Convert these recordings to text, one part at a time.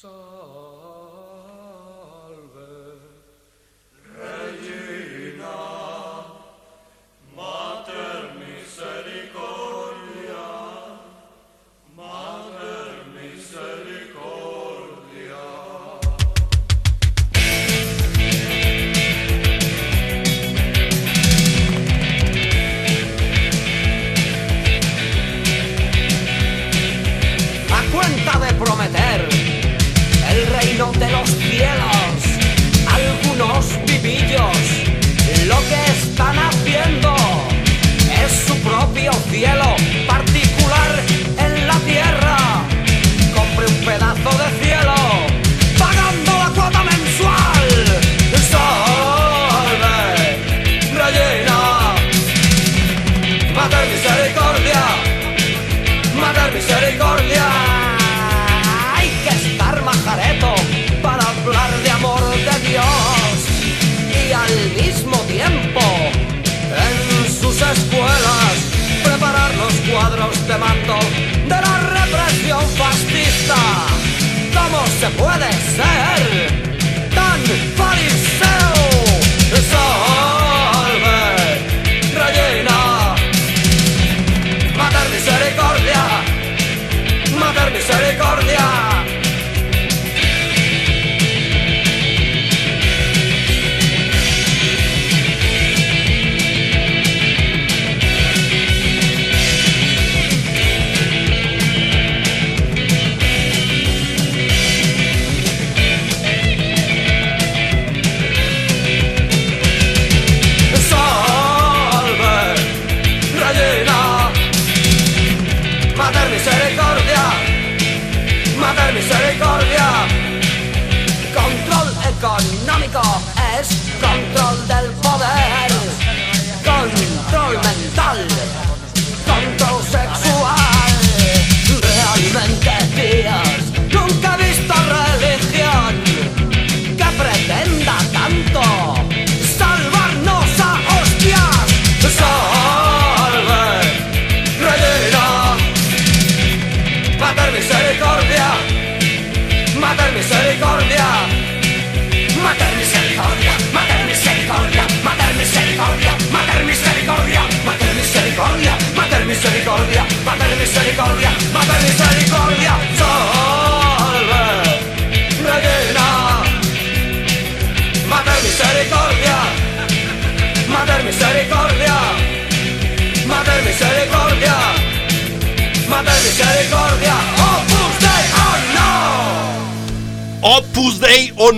saw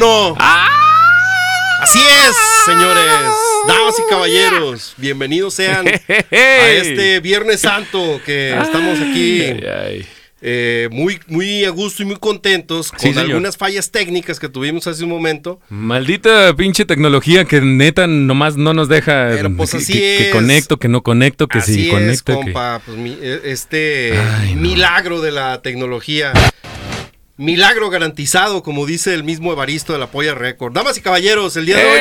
No. Así es, señores, damas y caballeros, bienvenidos sean a este Viernes Santo que estamos aquí eh, muy, muy a gusto y muy contentos con señor. algunas fallas técnicas que tuvimos hace un momento. Maldita pinche tecnología que neta nomás no nos deja Pero, pues, que, así que- que es. conecto, que no conecto, que Así sí es, conecto. que- pues, mi- eh, este Ay, no. milagro de la tecnología. Milagro garantizado, como dice el mismo Evaristo de la Polla Record. Damas y caballeros, el día de hoy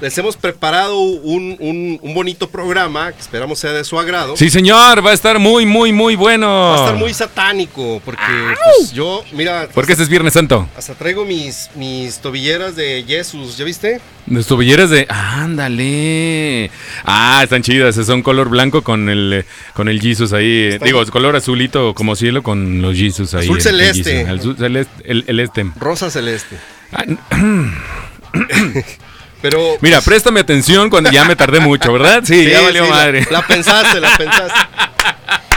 les- hemos preparado un, un- un bonito programa que esperamos sea de su agrado. Sí, señor, va a estar muy, muy, muy bueno. Va a estar muy satánico porque pues, yo, mira, Porque este es Viernes Santo. hasta traigo mis, mis tobilleras de Jesús, ¿ya viste? Las tobilleras de. ¡Ándale! Ah, están chidas. Son color blanco con el, con el Jesus ahí. Digo, color azulito como cielo con los Jesus ahí. Azul el- el celeste. Azul celeste. El, el este. Rosa celeste. Ah, Pero Mira, préstame atención cuando ya me tardé mucho, ¿verdad? Sí, sí, ya valió sí, la- madre. La, pensaste, la pensaste.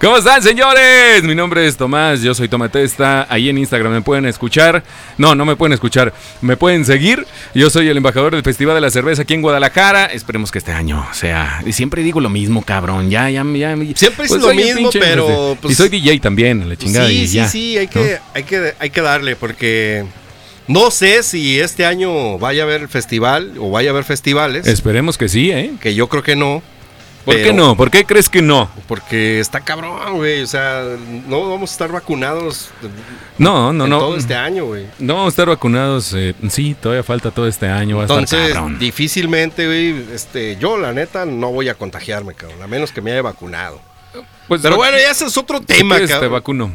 ¿Cómo están, señores? Mi nombre es Tomás, yo soy Tomatesta. Ahí en Instagram me pueden escuchar. No, no me pueden escuchar. Me pueden seguir. Yo soy el embajador del Festival de la Cerveza aquí en Guadalajara. Esperemos que este año sea. Y siempre digo lo mismo, cabrón. Ya, ya, ya. Siempre es lo soy un mismo, pero, pues- y soy DJ también, la chingada. sí, y sí, ya, sí, hay ¿no? que, hay, que, hay que darle porque no sé si este año vaya a haber festival o vaya a haber festivales, Esperemos que sí, ¿eh? que yo creo que no. ¿Por pero- qué no? ¿Por qué crees que no? Porque está cabrón, güey. O sea, no vamos a estar vacunados No, no, en no. todo este año, güey. No vamos a estar vacunados. eh, sí, todavía falta todo este año. Va a estar Entonces, cabrón. difícilmente, güey, este, yo la neta no voy a contagiarme, cabrón, a menos que me haya vacunado. Pues, Pero bueno, ya ese es otro tema, te cabrón. vacuno.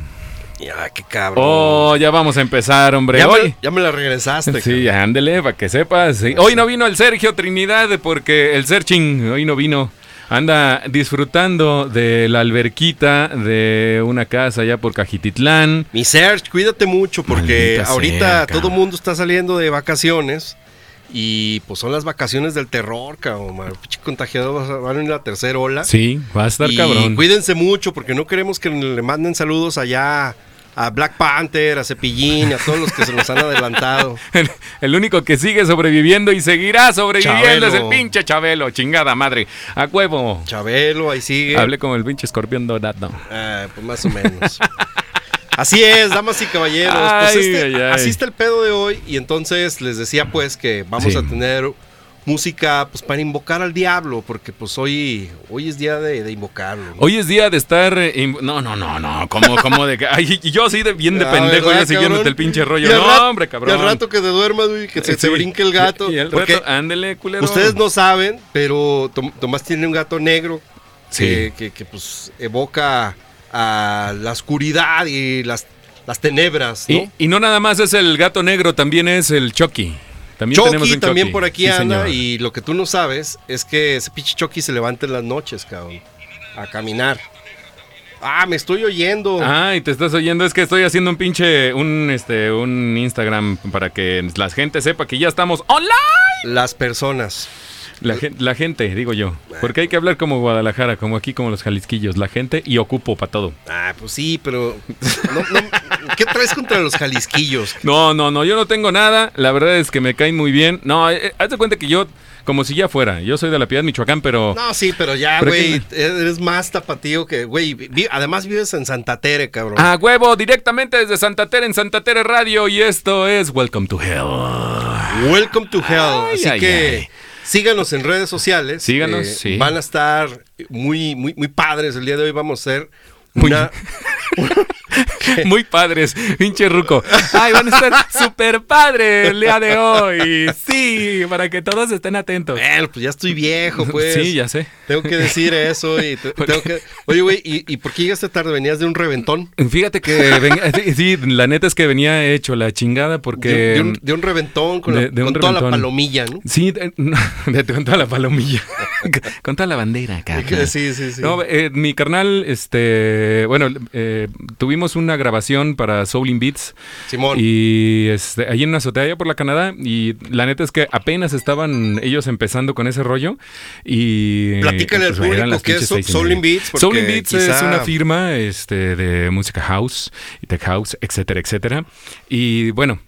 Ya, qué cabrón. Oh, ya vamos a empezar, hombre. ya, Hoy. me, ya me la regresaste. Sí, ándele, para que sepas. Sí. Hoy no vino el Sergio Trinidad porque el Serching hoy no vino. Anda disfrutando de la alberquita de una casa allá por Cajititlán. Mi Serge, cuídate mucho porque Maldita ahorita sea, todo mundo está saliendo de vacaciones y pues son las vacaciones del terror, cabrón. Pinche contagiado va a- van en la tercera ola. Sí, va a estar y cabrón. cuídense mucho porque no queremos que le manden saludos allá a Black Panther, a Cepillín, a todos los que se nos han adelantado. El único que sigue sobreviviendo y seguirá sobreviviendo Chabelo. es el pinche Chabelo, chingada madre. A huevo. Chabelo, ahí sigue. Hablé como el pinche escorpión dorado. Ah, pues más o menos. Así es, damas y caballeros. Pues Ay, este- ay, ay. Así está el pedo de hoy. Y entonces les decía pues que vamos Sí. a tener música pues para invocar al diablo. Porque pues hoy, hoy es día de, de invocarlo. ¿no? Hoy es día de estar. eh, No, no, no, no. ¿Cómo, cómo de que.? Ay, y yo así de bien de Ah, pendejo, ¿verdad, ya siguiéndote el pinche rollo. Y No, rato- hombre, Y al cabrón. rato que te duermas, güey, que se brinque el gato. Y al porque rato, ándele, culero. ustedes no saben, pero Tom- Tomás tiene un gato negro que, Sí. que- que, pues evoca a la oscuridad y las, las tenebras, ¿no? Y, y no nada más es el gato negro, también es el Chucky. También tenemos Chucky un también Chucky. por aquí Sí, anda señor. y lo que tú no sabes es que ese pinche Chucky se levanta en las noches, cabrón, a caminar. Ah, me estoy oyendo. Ay, te estás oyendo, es que estoy haciendo un pinche, un, este, un Instagram para que la gente sepa que ya estamos online. Las personas. La, gen- la gente, digo yo. Porque hay que hablar como Guadalajara, como aquí, como los jalisquillos. La gente y ocupo para todo. Ah, pues sí, pero no- no- ¿qué traes contra los jalisquillos? No, no, no, yo no tengo nada. La verdad es que me caen muy bien. No, eh, eh, haz de cuenta que yo, como si ya fuera. Yo soy de la Piedad, Michoacán, pero. No, sí, pero ya, güey, que- eres más tapatío que, güey, vi- además vives en Santa Tere, cabrón. A huevo, directamente desde Santa Tere en Santa Tere Radio. Y esto es Welcome to Hell. Welcome to Hell. Ay, Así ay, que ay. Síganos en redes sociales. Eh, Síganos, sí. Van a estar muy, muy, muy padres. El día de hoy vamos a hacer Muy- una. Muy padres, pinche ruco. Ay, van a estar súper padres el día de hoy. Sí, para que todos estén atentos. Bueno, pues ya estoy viejo, pues. Sí, ya sé. Tengo que decir eso y te- tengo que. Oye, güey, ¿y, ¿y por qué llegaste tarde? ¿Venías de un reventón? Fíjate que, ven- sí, la neta es que venía hecho la chingada porque... de, de un, de un reventón con, la- de- de un con toda la palomilla, ¿no? Sí, con toda la palomilla. con toda la bandera, cabrón. Sí, sí, sí. No, eh, mi carnal, este, bueno, eh, tuvimos una grabación para Soul in Beats Simón. y este, ahí en una azotea allá por la Canadá y la neta es que apenas estaban ellos empezando con ese rollo y Platícale al pues, público qué es Soul- Beats, Soul in Beats es una firma este, de música house tech house, etcétera, etcétera. Y bueno,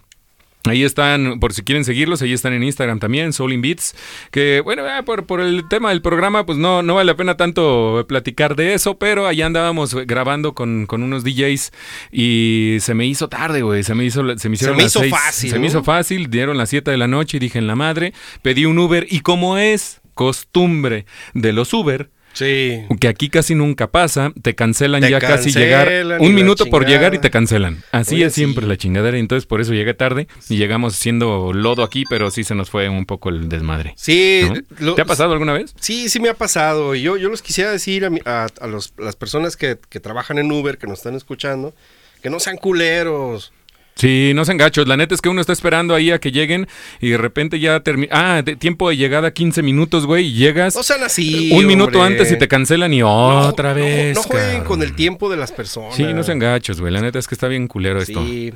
Ahí están, por si quieren seguirlos, ahí están en Instagram también, Soul Beats. Que bueno, por, por el tema del programa, pues no, no vale la pena tanto platicar de eso, pero allá andábamos grabando con, con unos DJs y se me hizo tarde, güey. Se me hizo, se me hicieron me las hizo seis. fácil, Se me hizo fácil, dieron las 7 de la noche y dije en la madre, pedí un Uber y como es costumbre de los Uber, Sí. que aquí casi nunca pasa, te cancelan Te ya casi llegar un minuto por llegar y te cancelan. Así Oye, es siempre sí. la chingadera, entonces por eso llegué tarde y llegamos siendo lodo aquí, pero sí se nos fue un poco el desmadre. Sí. ¿no? lo- ¿Te ha pasado alguna vez? Sí, sí me ha pasado. Y Yo, yo les quisiera decir a, mi- a- a los- las personas que, que trabajan en Uber, que nos están escuchando, que no sean culeros. Sí, no sean gachos. La neta es que uno está esperando ahí a que lleguen y de repente ya termina. Ah, de- tiempo de llegada 15 minutos, güey, y llegas No sean así. un minuto antes y te cancelan y otra no, vez. No, jueguen cabrón. con el tiempo de las personas. Sí, no sean gachos, güey. La neta es que está bien culero esto. Sí.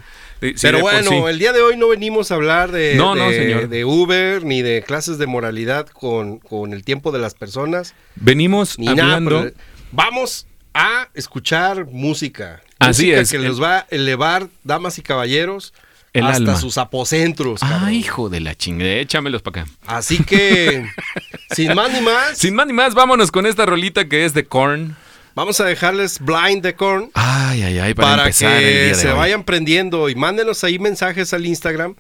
Pero bueno, sí. el día de hoy no venimos a hablar de, No, de- señor. de Uber ni de clases de moralidad con, con el tiempo de las personas. Venimos Ni hablando. Vamos a escuchar música. Así Música es, Que el- los va a elevar, damas y caballeros, El hasta alma. sus apocentros. cabrón. Ay, hijo de la chingada. Échamelos para acá. Así que, sin más ni más, Sin más ni más, vámonos con esta rolita que es de Korn. vamos a dejarles Blind de Korn Ay, ay, ay, para, para, empezar el día que de se hoy. vayan prendiendo y mándenos ahí mensajes al Instagram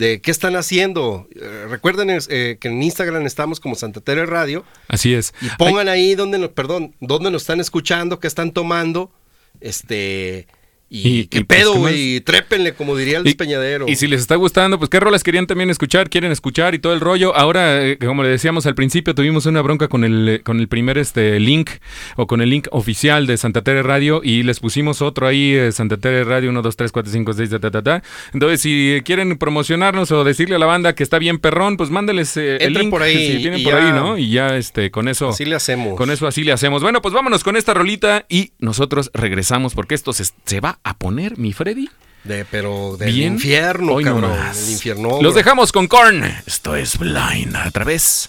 de qué están haciendo. Eh, recuerden eh, que en Instagram estamos como Santa Tere Radio Así es. y pongan ahí donde nos, perdón, dónde nos están escuchando, qué están tomando, este Y, qué pues, pedo, güey. Trépenle, como diría el Y- despeñadero. Y si les está gustando, pues qué rolas querían también escuchar, quieren escuchar y todo el rollo. Ahora, eh, como le decíamos al principio, tuvimos una bronca con el, eh, con el primer este link o con el link oficial de Santa Tere Radio y les pusimos otro ahí, eh, Santa Tere Radio 1, 2, 3, 4, 5, 6, ta, ta, ta, ta. Entonces, si quieren promocionarnos o decirle a la banda que está bien perrón, pues mándeles el link por ahí si tienen y por ya. ahí, ¿no? Y ya este con eso Así le hacemos. con eso así le hacemos. Bueno, pues vámonos con esta rolita y nosotros regresamos porque esto se, se va a poner, mi Freddy. De, pero del Bien. infierno, Hoy cabrón. nomás. Infierno. Los dejamos con Korn. Esto es Blind a través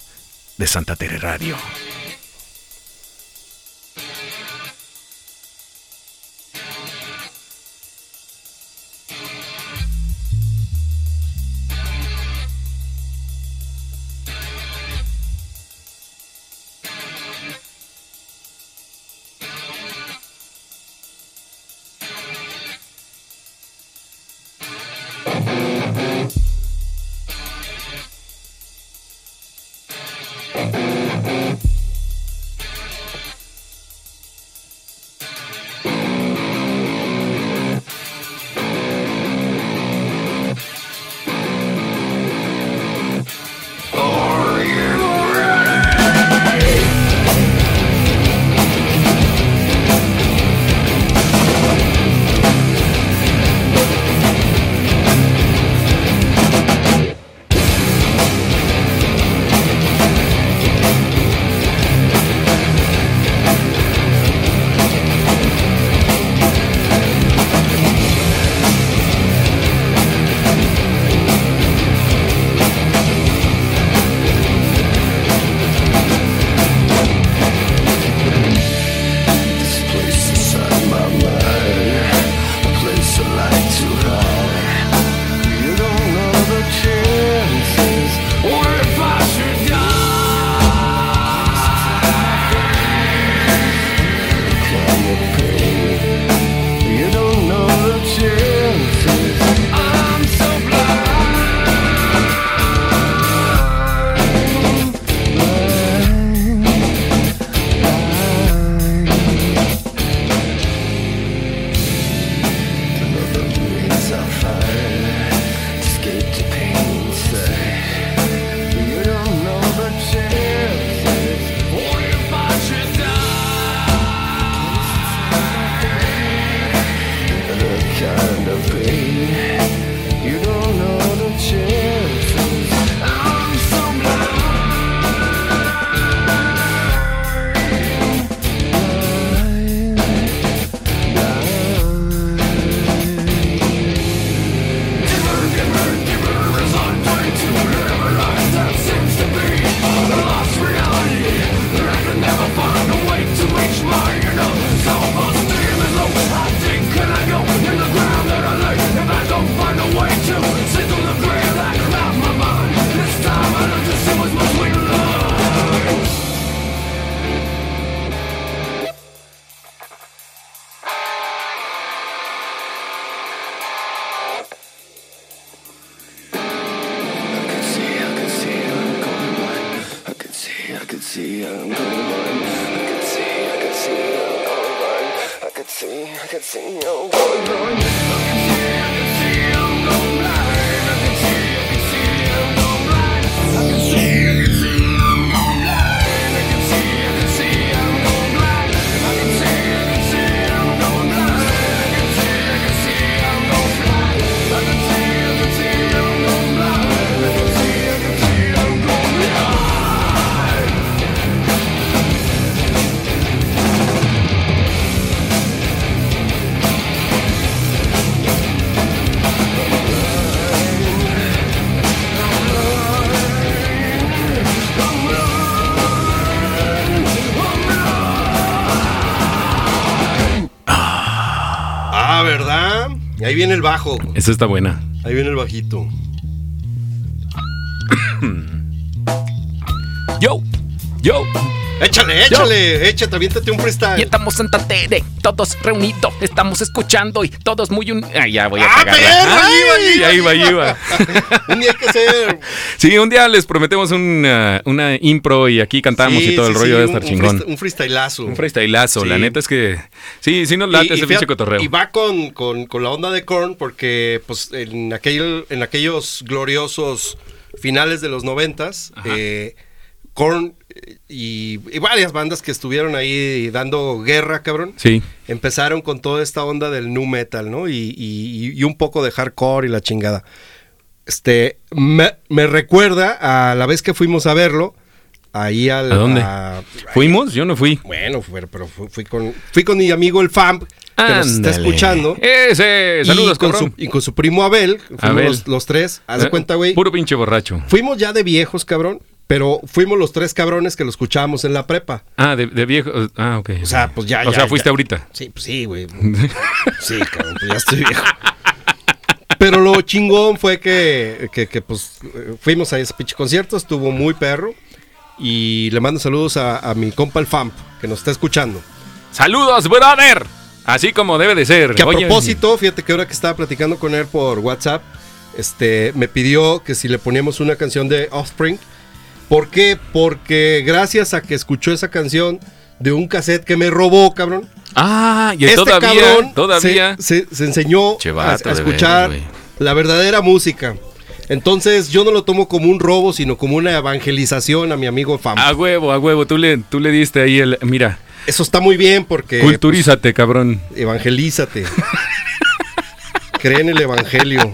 de Santa Tere Radio. El bajo. Esa está buena. Ahí viene el bajito. Yo, yo. Échale, échale, échate, aviéntate un Y freestyle. estamos en Tatere, todos reunidos, estamos escuchando y todos muy un... Ay, ya voy a ¡Ah, cagarla. perro! Ay, ahí va, ahí va. Un día hay que hacer. Sí, un día les prometemos una, una impro y aquí cantamos Sí, y todo el rollo de estar un chingón. freest- Un freestyleazo. Un freestyleazo, la neta es que... Sí, sí nos late ese pinche cotorreo. y va con, con- con la onda de Korn porque pues en, aquel, en aquellos gloriosos finales de los noventas, eh, Korn y, y varias bandas que estuvieron ahí dando guerra, cabrón. Sí. Empezaron con toda esta onda del nu metal, ¿no? Y, y- y un poco de hardcore y la chingada. Este, me, me recuerda a la vez que fuimos a verlo, ahí al... ¿A dónde? a- ¿Fuimos? Yo no fui. bueno, fue- pero fui, fui con, fui con mi amigo el FAMP, que nos está escuchando. Ese, saludos, y con, su, y con su primo Abel, fuimos Abel. Los, los tres, haz de Eh, cuenta, güey. Puro pinche borracho. Fuimos ya de viejos, cabrón, pero fuimos los tres cabrones que lo escuchábamos en la prepa. Ah, de, de viejo. Ah, ok. O sea, pues ya, O ya, sea, fuiste ya. ahorita. Sí, pues sí, güey. Sí, cabrón, pues ya estoy viejo. Pero lo chingón fue que, que, que, pues fuimos a ese pinche concierto, estuvo muy perro. Y le mando saludos a, a mi compa el FAMP, que nos está escuchando. ¡Saludos, brother! Así como debe de ser. Que a Oye, propósito, fíjate que ahora que estaba platicando con él por WhatsApp, este, me pidió que si le poníamos una canción de Offspring. ¿Por qué? Porque gracias a que escuchó esa canción de un cassette que me robó, cabrón. Ah, y este todavía, cabrón todavía. Se, se- se enseñó a, escuchar la verdadera música. Entonces yo no lo tomo como un robo, sino como una evangelización a mi amigo Fam. A huevo, a huevo. Tú le, tú le diste ahí el. Mira, Eso está muy bien porque culturízate, cabrón. pues, evangelízate. Cree en el evangelio.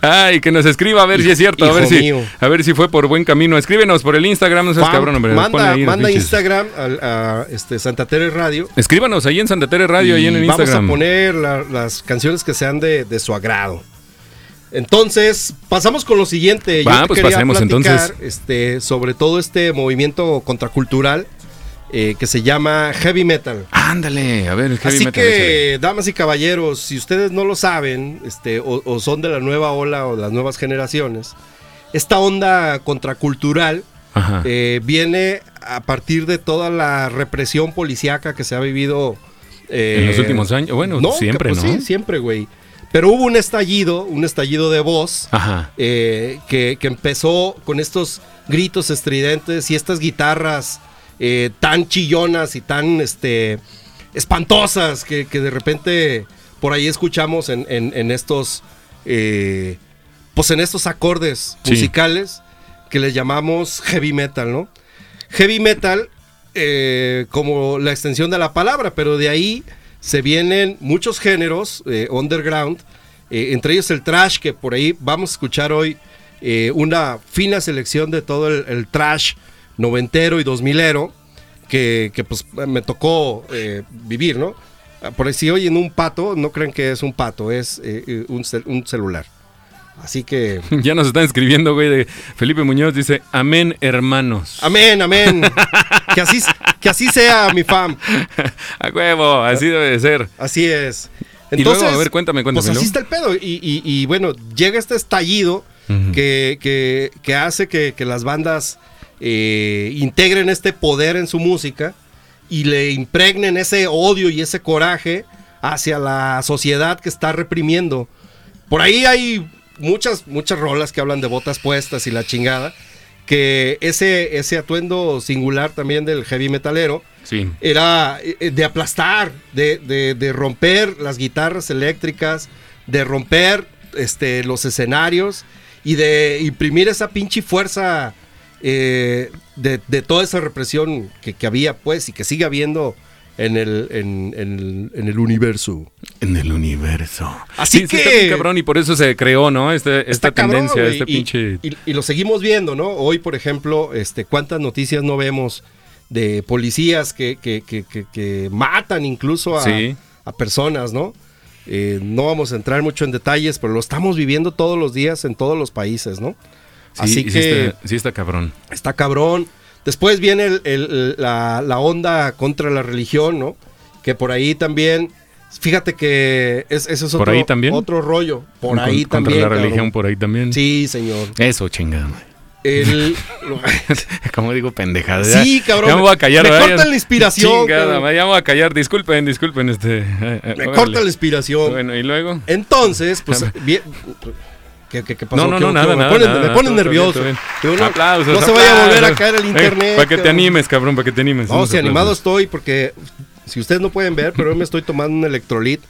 Ay, que nos escriba a ver si es cierto, a ver si, a ver si fue por buen camino. Escríbenos por el Instagram, no seas Fam, cabrón, hombre. manda ahí. Instagram a, este, Santa Tere Radio. Escríbanos ahí en Santa Tere Radio, ahí en el y vamos Instagram. a poner la- las canciones que sean de, de su agrado. Entonces, pasamos con lo siguiente. Yo te pues quería pasemos, platicar, entonces. este, sobre todo este movimiento contracultural eh, que se llama heavy metal. Ándale, a ver, el heavy Así metal, que, damas y caballeros, si ustedes no lo saben, este, o, o son de la nueva ola o de las nuevas generaciones, esta onda contracultural eh, viene a partir de toda la represión policíaca que se ha vivido eh, En los últimos años, bueno, siempre, que, pues, ¿no? Sí, siempre, güey. Pero hubo un estallido, un estallido de voz Ajá. eh, que, que empezó con estos gritos estridentes y estas guitarras eh, tan chillonas y tan este, espantosas que, que de repente por ahí escuchamos en, en- en estos eh, pues en estos acordes Sí. musicales que les llamamos heavy metal, ¿no? Heavy metal eh, como la extensión de la palabra, pero de ahí se vienen muchos géneros underground, entre ellos el trash, que por ahí vamos a escuchar hoy una fina selección de todo el, el trash noventero y dos milero, que, que, pues me tocó eh, vivir, ¿no? Ah, Por si oyen un pato, no crean que es un pato, es eh, eh, un, cel- un celular. Así que... Ya nos están escribiendo, güey, de Felipe Muñoz dice, amén, hermanos. Amén, amén. que, así, que así sea, mi fam. A huevo, así debe de ser. Así es. Y luego, a ver, cuéntame, Pues cuéntamelo. así está el pedo. Y, y- y, bueno, llega este estallido que, que- que hace que, que las bandas eh, integren este poder en su música y le impregnen ese odio y ese coraje hacia la sociedad que está reprimiendo. Por ahí hay muchas, muchas rolas que hablan de botas puestas y la chingada. Que ese, ese atuendo singular también del heavy metalero Sí. era eh, de aplastar, de, de- de romper las guitarras eléctricas, de romper este, los escenarios y de imprimir esa pinche fuerza eh, de, de toda esa represión que, que había, pues, y que sigue habiendo en el, en, en el, en el universo. En el universo. Así Sí, sí, que- está bien cabrón y por eso se creó, ¿no? Este, esta Está tendencia, este y- pinche... Y, y lo seguimos viendo, ¿no? Hoy, por ejemplo, este, ¿cuántas noticias no vemos de policías que, que- que- que- que matan incluso a, Sí. a personas, ¿no? Eh, no vamos a entrar mucho en detalles, pero lo estamos viviendo todos los días en todos los países, ¿no? Sí, Así que sí está, sí está cabrón. está cabrón. Después viene el- el- la, la onda contra la religión, ¿no? Que por ahí también, fíjate que es, eso es ¿Por otro, ahí también? otro rollo. Por Con- ahí contra también. la cabrón. religión por ahí también. Sí, señor. Eso, chingada. el... Como digo, pendejada. Sí, cabrón. Ya me voy a callar. Me cortan la inspiración, Chingada, madre, ya me voy a callar. Disculpen, disculpen. Este, eh, eh, me órale. corta la inspiración. Bueno, y luego. Entonces, pues, bien- ¿Qué, qué, qué pasó? No, no, ¿Qué- no, nada, me nada. ponen, nada, me ponen bien, nervioso. bien. Digo, no, aplausos. no se vaya a volver a caer el Eh, internet. para que te animes, cabrón, para que te animes. No, si animado estoy porque si ustedes no pueden ver, pero hoy me estoy tomando un electrolit.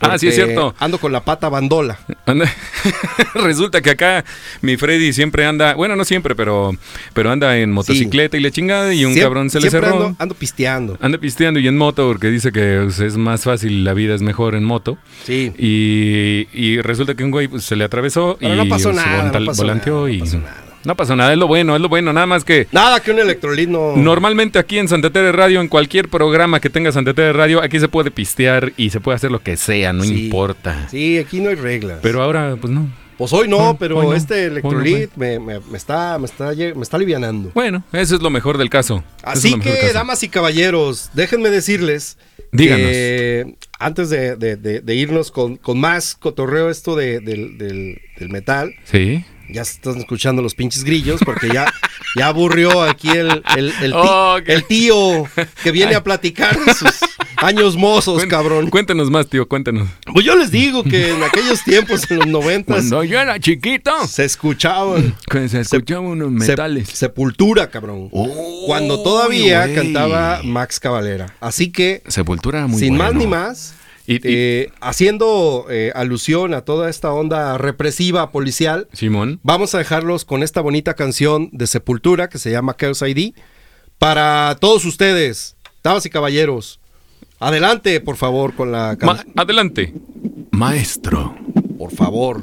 Ah, sí, es cierto. Ando con la pata bandola. Anda- Resulta que acá mi Freddy siempre anda, bueno, no siempre, pero, pero anda en motocicleta y le chingada y un cabrón se le cerró. Ando, ando pisteando. Anda pisteando y en moto porque dice que pues, es más fácil, la vida es mejor en moto. Sí. Y, y resulta que un güey pues, se le atravesó Pero y no pasó se nada, volanta- no pasó volanteó nada, y no pasó nada. No pasó nada, es lo bueno, es lo bueno, nada más que Nada que un electrolit no. Normalmente aquí en Santa Tere Radio, en cualquier programa que tenga Santa Tere Radio, aquí se puede pistear y se puede hacer lo que sea, no Sí. importa. Sí, aquí no hay reglas. Pero ahora, pues no. pues hoy no, pero hoy no, este no electrolit me, me- me está, me, está, me está alivianando. Bueno, eso es lo mejor del caso. Es Así que, caso. damas y caballeros, déjenme decirles Díganos. que antes de, de- de- de irnos con, con más cotorreo esto de- del, del- del metal, Sí. Ya se están escuchando los pinches grillos porque ya, ya aburrió aquí el, el, Oh, el tío que viene a platicar de sus años mozos, cabrón. Cuéntenos más, tío, cuéntenos. Pues yo les digo que en aquellos tiempos, en los noventas, Cuando yo era chiquito, se escuchaban se escuchaban unos metales. Sepultura, cabrón. Cuando todavía cantaba Max Cavalera. Así que, Sepultura era muy sin más ni más, Y- y- eh, haciendo eh, alusión a toda esta onda represiva policial, Simón. vamos a dejarlos con esta bonita canción de Sepultura que se llama Chaos ID. Para todos ustedes, damas y caballeros, adelante, por favor, con la Ma- canción. adelante. Maestro. Por favor.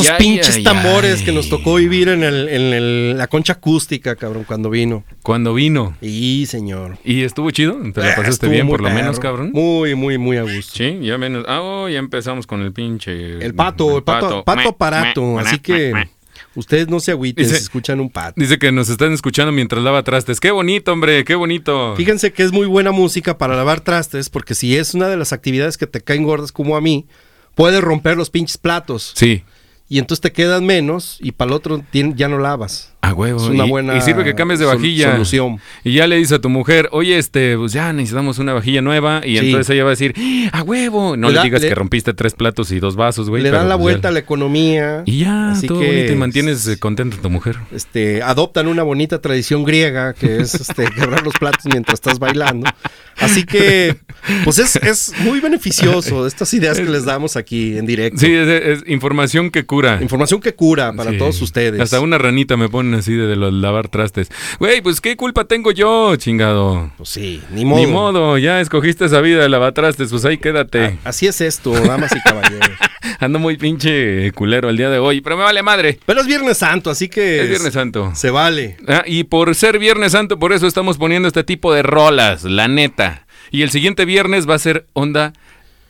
Esos pinches tambores que nos tocó vivir en, el, en el- la concha acústica, cabrón, cuando vino. Cuando vino. Y señor. ¿Y estuvo chido? ¿Te la Eh, pasaste bien por lo menos, cabrón? Muy, muy, muy a gusto. Sí, ya menos. Ah, oh, ya empezamos con el pinche. El pato, el pato, pato aparato. Así que ustedes no se agüiten Dice- si escuchan un pato. Dice que nos están escuchando mientras lava trastes. Qué bonito, hombre, qué bonito. Fíjense que es muy buena música para lavar trastes, porque si es una de las actividades que te caen gordas como a mí, puedes romper los pinches platos. Sí, Y entonces te quedan menos y para el otro ya no lavas. A huevo. Es una y, buena y sirve que cambies de vajilla. solución. Y ya le dices a tu mujer, oye, este, pues ya necesitamos una vajilla nueva. Y Sí. entonces ella va a decir, ¡Ah, a huevo. No Le le, da- digas le- que rompiste tres platos y dos vasos, güey. Le dan la pues ya- vuelta a la economía. Y ya, Así todo que, bonito y mantienes eh, contenta a tu mujer. este, adoptan una bonita tradición griega que es este, quebrar los platos mientras estás bailando. Así que, pues es, es muy beneficioso estas ideas que les damos aquí en directo. Sí, es, es información que cura. Información que cura para Sí. todos ustedes. Hasta una ranita me así de, de los lavar trastes. Güey, pues qué culpa tengo yo, chingado. Pues sí, ni modo. Ni modo, ya escogiste esa vida de lavatrastes, pues ahí quédate. A- Así es esto, damas y caballeros. Ando muy pinche culero el día de hoy, pero me vale madre. Pero es Viernes Santo, así que Es Viernes Santo. se vale. Ah, y por ser Viernes Santo, por eso estamos poniendo este tipo de rolas, la neta. Y el siguiente viernes va a ser onda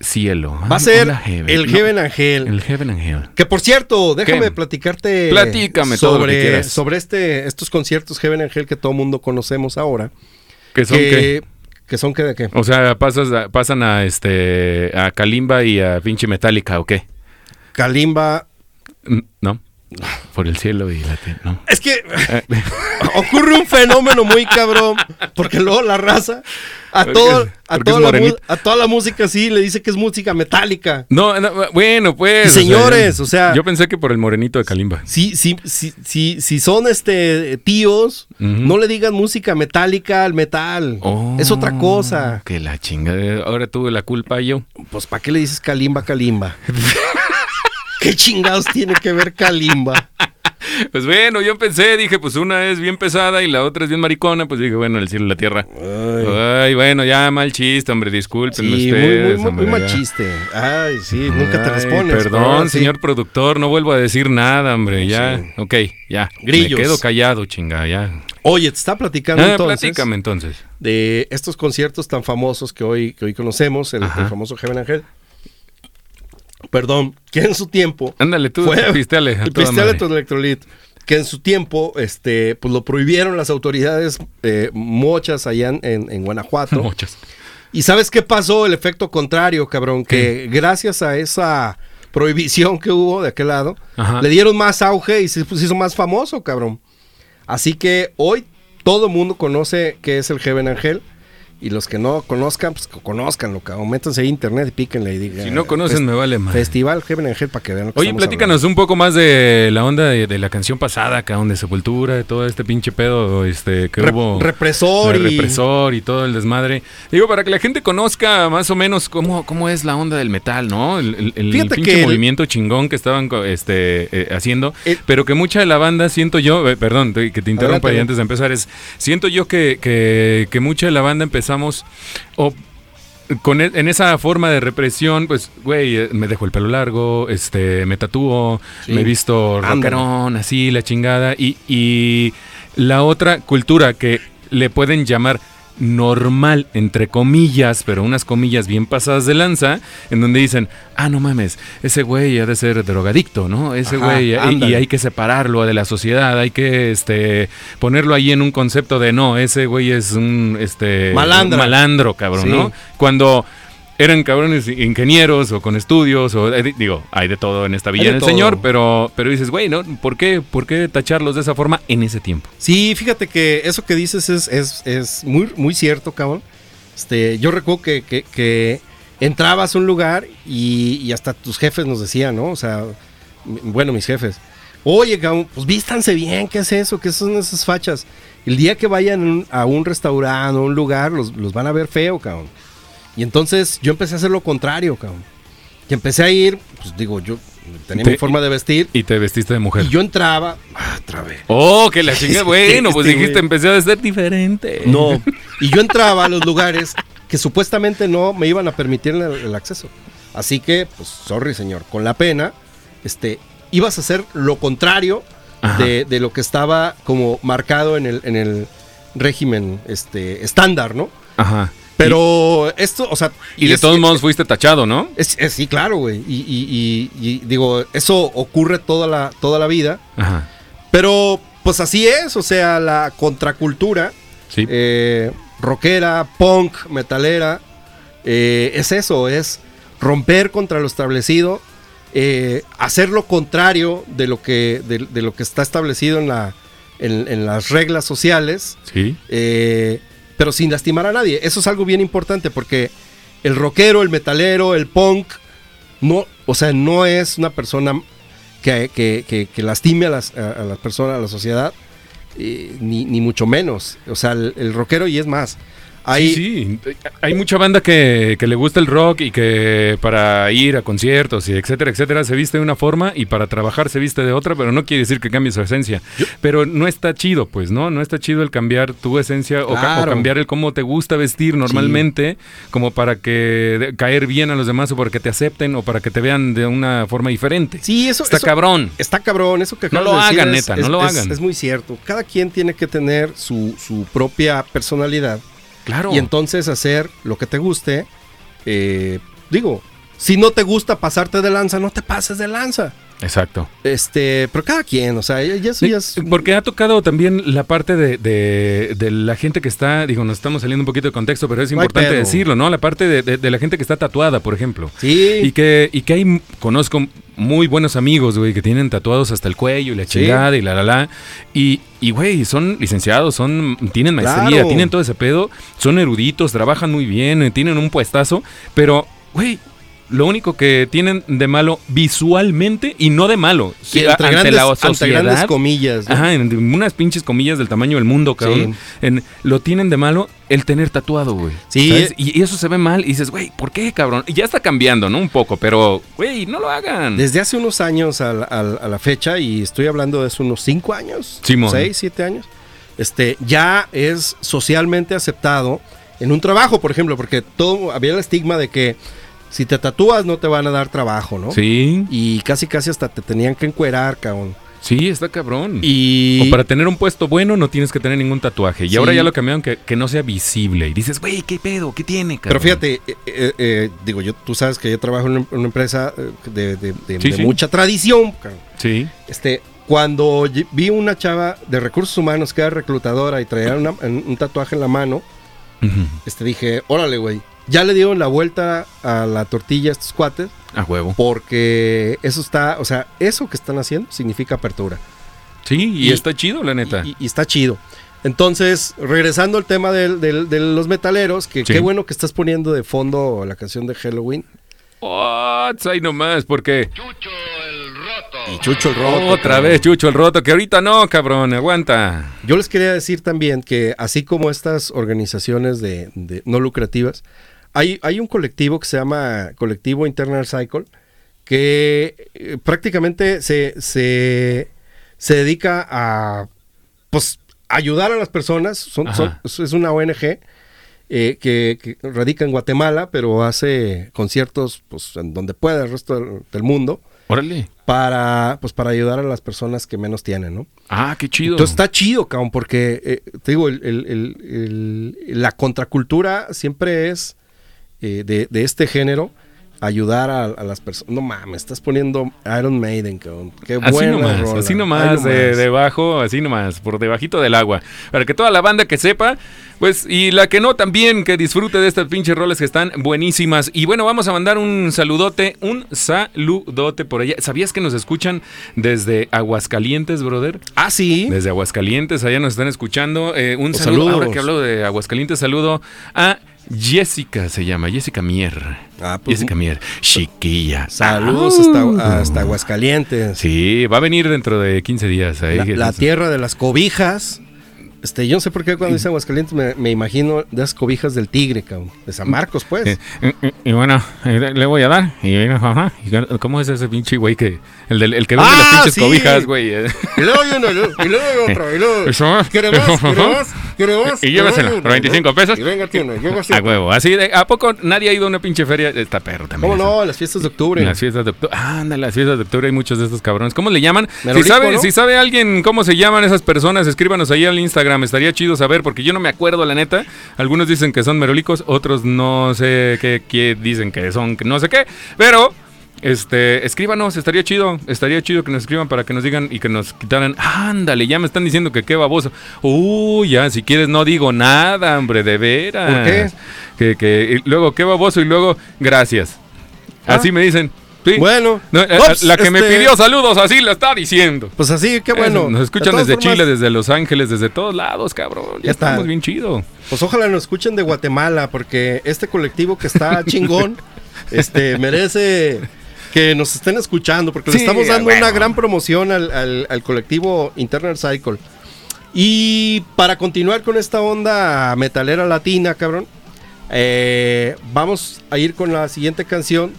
cielo. Va a ser heaven. el No, Heaven Angel. El Heaven and Hell. Que por cierto, déjame ¿Qué? platicarte Platícame que sobre, sobre este, estos conciertos Heaven Angel que todo mundo conocemos ahora. ¿Qué son qué? que, que son que de qué? O sea, pasas a- pasan a este a Kalimba y a pinche Metallica, ¿o qué? Kalimba. No. Por el cielo y la tierra, no. Es que ocurre un fenómeno muy cabrón, porque luego la raza a todo a toda, la, mu- morenita. a toda la música sí le dice que es música metálica. No, no, bueno, pues. Y o sea, señores, o sea- Yo pensé que por el morenito de Kalimba. Si, si, si, si, si son este tíos, no le digan música metálica al metal. Oh, Es otra cosa. Que la chingada. Ahora tuve la culpa yo. Pues ¿para qué le dices Kalimba Kalimba? ¿Qué chingados tiene que ver Kalimba? Pues bueno, yo pensé, dije, pues una es bien pesada y la otra es bien maricona. Pues dije, bueno, el cielo y la tierra. Ay, bueno, ya mal chiste, hombre, discúlpenme Sí, muy, ustedes. muy, muy, hombre, mal chiste. Ay, sí, nunca te Ay, pero Perdón, sí. señor productor, no vuelvo a decir nada, hombre, ya. Sí. Ok, ya. Grillos. Me quedo callado, chinga, ya. Oye, te está platicando Ah, entonces platícame entonces. de estos conciertos tan famosos que hoy, que hoy conocemos, el famoso Heaven Angel. Perdón, que en su tiempo Ándale, tú, fue pisteale a toda pisteale tu electrolit. Que en su tiempo, este, pues lo prohibieron las autoridades eh, mochas allá en, en- Guanajuato. Muchas. ¿Y sabes qué pasó? El efecto contrario, cabrón. Que gracias a esa prohibición que hubo de aquel lado, Ajá. le dieron más auge y se pues, hizo más famoso, cabrón. Así que hoy todo el mundo conoce qué es el Heaven Angel. Y los que no conozcan, pues que conozcanlo, cabrón. Métanse a internet y píquenle y digan. Si no conocen, me vale más. Festival Heaven Angel para que vean lo que Oye, platícanos un poco más de la onda de, de la canción pasada, cabrón, de Sepultura, de todo este pinche pedo este, que hubo. represor y- represor y todo el desmadre. Digo, para que la gente conozca más o menos cómo, cómo es la onda del metal, ¿no? El, el- el Fíjate pinche que el- movimiento chingón que estaban este, eh, haciendo. Pero que mucha de la banda, siento yo, eh, perdón, que te interrumpa Adelante. ahí antes de empezar, es, siento yo que, que, que mucha de la banda empezamos, o con e- en esa forma de represión, pues, güey, eh, me dejo el pelo largo, este, me tatúo, Sí. me he visto rockerón, así, la chingada. Y, y la otra cultura que le pueden llamar normal, entre comillas, pero unas comillas bien pasadas de lanza, en donde dicen, ah, no mames, ese güey ha de ser drogadicto, ¿no? Ese Ajá, güey, y- hay que separarlo de la sociedad, hay que este ponerlo ahí en un concepto de no, ese güey es un este Malandra. malandro, cabrón, Sí. ¿no? Cuando eran cabrones ingenieros o con estudios o eh, digo, hay de todo en esta villa de del señor, pero pero dices, güey, ¿no? ¿Por qué por qué tacharlos de esa forma en ese tiempo? Sí, fíjate que eso que dices es, es, es muy, muy cierto, cabrón. Este, yo recuerdo que, que- que entrabas a un lugar y, y hasta tus jefes nos decían, ¿no? O sea, bueno, mis jefes. Oye, cabrón, pues vístanse bien, ¿qué es eso? ¿Qué son esas fachas? El día que vayan a un restaurante o un lugar, los, los van a ver feo, cabrón. Y entonces yo empecé a hacer lo contrario, cabrón. Y empecé a ir, pues digo, yo tenía Te- mi forma de vestir. Y te vestiste de mujer. Y yo entraba, ah, vez. Oh, que la chinga, bueno, pues dijiste, güey. empecé a ser diferente. No. Y yo entraba a los lugares que supuestamente no me iban a permitir el, el acceso. Así que, pues, sorry, señor. Con la pena, este, ibas a hacer lo contrario de lo que estaba como marcado en el, en el régimen este, estándar, ¿no? Ajá. Pero esto, o sea... Y, de es- todos modos fuiste tachado, ¿no? es- es- sí, claro, güey. Y, y- y- y digo, eso ocurre toda la, toda la vida. Ajá. Pero pues así es, o sea, la contracultura, Sí. eh, rockera, punk, metalera, eh, es eso, es romper contra lo establecido, eh, hacer lo contrario de lo que, de, de lo que está establecido en, la, en, en las reglas sociales, sí. eh, pero sin lastimar a nadie. Eso es algo bien importante porque el rockero, el metalero, el punk, no, o sea, no es una persona que, que- que- lastime a las, a, a las personas, a la sociedad, eh, ni, ni mucho menos. O sea, el, el rockero y es más. Hay, Sí, sí. Hay mucha banda que, que le gusta el rock y que para ir a conciertos y etcétera, etcétera, se viste de una forma y para trabajar se viste de otra, pero no quiere decir que cambie su esencia. Pero no está chido, pues, ¿no? No está chido el cambiar tu esencia o, ca- o Claro. cambiar el cómo te gusta vestir normalmente, como para que caer bien a los demás o para que te acepten o para que te vean de una forma diferente. Sí, eso Está eso- cabrón. Está cabrón, eso que No lo de decir hagan, es- neta, no lo es- hagan. Es muy cierto. Cada quien tiene que tener su, su propia personalidad. Y entonces hacer lo que te guste. eh, digo, si no te gusta pasarte de lanza, no te pases de lanza. Exacto. Este, pero cada quien, o sea, ya, ya eso Sí, ya es. Porque ha tocado también la parte de, de- de la gente que está, digo, nos estamos saliendo un poquito de contexto, pero es importante decirlo, ¿no? La parte de, la gente que está tatuada, por ejemplo. Sí. Y que, y que hay, conozco muy buenos amigos, güey, que tienen tatuados hasta el cuello y la Sí. chingada y la la la. Y, y, güey, son licenciados, son, tienen maestría, Claro. tienen todo ese pedo, son eruditos, trabajan muy bien, eh, tienen un puestazo, pero, güey, lo único que tienen de malo visualmente y no de malo, Sí, ante grandes, la ante sociedad, grandes comillas. ¿no? Ajá, en unas pinches comillas del tamaño del mundo, cabrón. En, lo tienen de malo el tener tatuado, güey. Sí. ¿Sabes? Y, y eso se ve mal y dices, güey, ¿por qué, cabrón? Y ya está cambiando, ¿no? Un poco, pero, güey, no lo hagan. Desde hace unos años a la, a fecha, y estoy hablando de hace unos cinco años, Simón. seis, siete años, este, ya es socialmente aceptado en un trabajo, por ejemplo, porque todo había el estigma de que si te tatúas no te van a dar trabajo, ¿no? Sí, Y casi casi hasta te tenían que encuerar, cabrón. sí, está cabrón. Y O para tener un puesto bueno no tienes que tener ningún tatuaje. Y Sí. ahora ya lo cambiaron que, que no sea visible. Y dices, güey, ¿qué pedo? ¿Qué tiene, Pero cabrón? fíjate, eh, eh, eh, digo, yo, tú sabes que yo trabajo en una, empresa eh, de, de- de- Sí, de sí. mucha tradición. cabrón. Sí. Este, cuando vi una chava de recursos humanos que era reclutadora y traía una- un, tatuaje en la mano, este, dije, órale, güey. Ya le dieron la vuelta a la tortilla a estos cuates A huevo. porque eso está, o sea, eso que están haciendo significa apertura. Sí, y, Y- está chido, la neta. Y, y está chido. Entonces, regresando al tema de los metaleros, que Sí. qué bueno que estás poniendo de fondo la canción de Halloween. Oh, ahí nomás, porque Y Chucho el Roto. otra cabrón. vez Chucho el roto, que ahorita no, cabrón, aguanta. Yo les quería decir también que así como estas organizaciones de, de no lucrativas, hay, hay un colectivo que se llama Colectivo Internal Cycle que eh, prácticamente se, se, se dedica a pues ayudar a las personas. Son, Ajá. son- es una ONG eh, que, que radica en Guatemala, pero hace conciertos pues, en donde pueda el resto del, del mundo Órale. para, pues, para ayudar a las personas que menos tienen, ¿no? Ah, qué chido. Entonces está chido, cabrón, porque eh, te digo, el- el- el- la contracultura siempre es eh, de, de este género ayudar a, a las personas. No mames, estás poniendo Iron Maiden, cabrón. Qué Así buena nomás, rola. así nomás, de, debajo, así nomás, por debajito del agua. Para que toda la banda que sepa, pues, y la que no también, que disfrute de estas pinches roles que están buenísimas. Y bueno, vamos a mandar un saludote, un saludote por allá. ¿Sabías que nos escuchan desde Aguascalientes, brother? Ah, sí. Desde Aguascalientes, allá nos están escuchando. Eh, un Pues saludo, ahora que hablo de Aguascalientes, saludo a Jessica, se llama, Jessica Mier. Ah, pues, Jessica Mier, chiquilla. Saludos Ah. hasta, hasta Aguascalientes. Sí, va a venir dentro de 15 días. ahí, La, tierra de las cobijas. Este, yo no sé por qué cuando dicen Aguascalientes me, me imagino de las cobijas del tigre, cabrón. De San Marcos, pues. Eh, Y, y- y bueno, eh, le voy a dar. Y, ajá, y ¿Cómo es ese pinche güey que. El, del, el que vende Ah, las pinches sí. cobijas, güey? eh. Y luego hay uno, y luego hay otro, y luego. Eso. ¿Quiere más? ¿Quiere más? ¿Quiere más? Y llévesela, por 25 pesos. Y venga, tiene, A huevo. Así de, ¿a poco nadie ha ido a una pinche feria? Está perro también. ¿Cómo no? Las fiestas de octubre. Las fiestas de octubre. Ah, anda, las fiestas de octubre hay muchos de estos cabrones. ¿Cómo le llaman? Si sabe, ¿no? si sabe alguien cómo se llaman esas personas, escríbanos ahí al Instagram. Estaría chido saber, porque yo no me acuerdo, la neta. Algunos dicen que son merolicos, otros no sé qué, qué dicen que son, no sé qué. Pero, este, escríbanos, estaría chido. Estaría chido que nos escriban para que nos digan y que nos quitaran. Ándale, ya me están diciendo que qué baboso. Uy, ya, si quieres no digo nada, hombre, de veras. ¿Por qué? Que, que, y luego, qué baboso y luego, gracias. Ah. Así me dicen. Sí. Bueno, No, eh, la que me este, pidió saludos, así lo está diciendo. Pues así, qué bueno. Eso, Nos escuchan De desde formas, Chile, desde Los Ángeles, desde todos lados, cabrón. Ya, Ya estamos bien chido. Pues ojalá nos escuchen de Guatemala, porque este colectivo que está chingón, este, merece que nos estén escuchando, porque Sí, le estamos dando una gran promoción al, al- al colectivo Internal Cycle. Y para continuar con esta onda metalera latina, cabrón, eh, vamos a ir con la siguiente canción,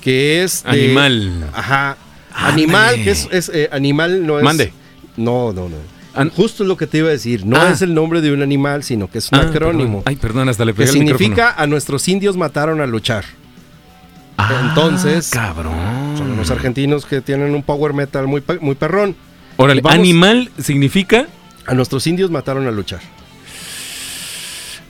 que es de- Animal. Ajá. Animal, que es, es, eh, animal, no es. Mande. No, no, no. An- Justo es lo que te iba a decir. No Ah. es el nombre de un animal, sino que es un Ah, acrónimo. perdón. Ay, perdón, hasta le que pegué micrófono. significa a nuestros indios mataron a luchar. Ah, entonces, Cabrón. Son unos argentinos que tienen un power metal muy, muy perrón. Órale, vamos- animal significa. A nuestros indios mataron a luchar.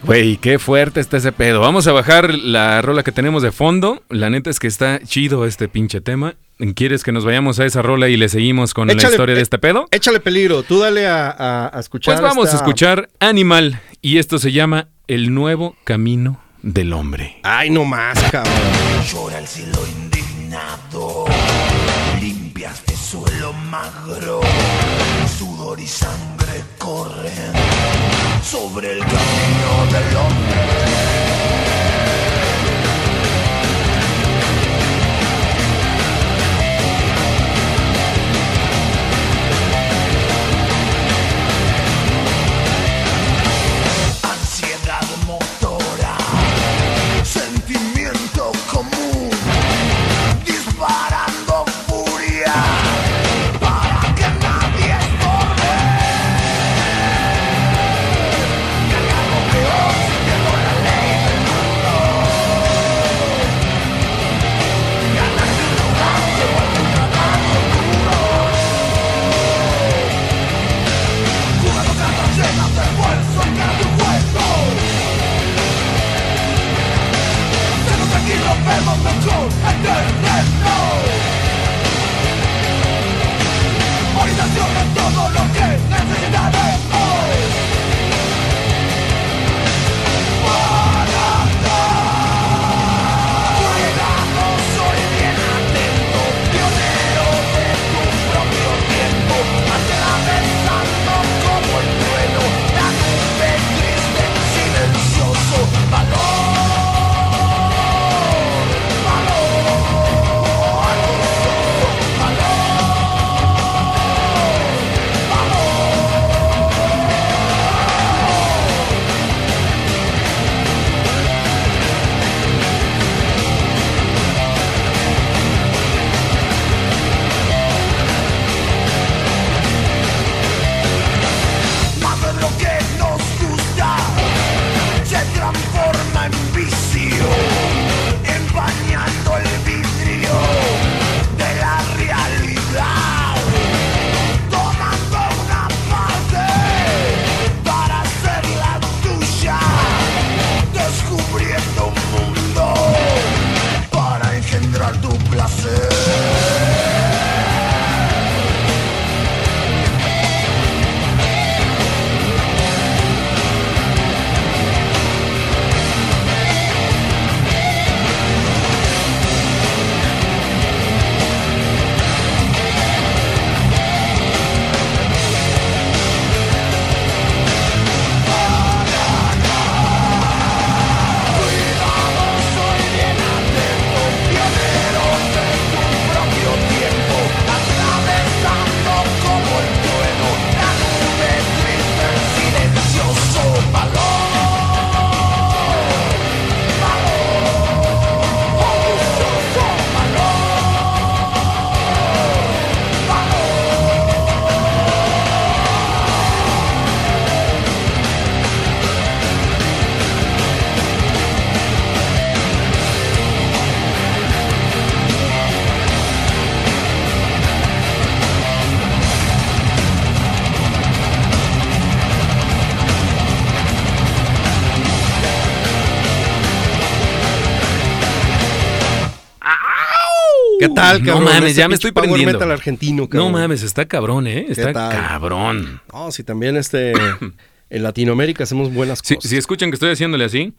Güey, qué fuerte está ese pedo. Vamos a bajar la rola que tenemos de fondo. La neta es que está chido este pinche tema. ¿Quieres que nos vayamos a esa rola y le seguimos con la historia de este pedo? Échale peligro, tú dale a, a- a escuchar. Pues vamos a escuchar Animal. Y esto se llama El nuevo camino del hombre. Ay, no más, cabrón. Llora el cielo indignado, limpias este suelo magro, sudor y sangre corren sobre el camino del hombre. ¿Qué tal, no mames, ya me estoy power prendiendo. metal argentino, No mames, está cabrón, ¿eh? Está cabrón. No, si también este... en Latinoamérica hacemos buenas cosas. si escuchan que estoy haciéndole así,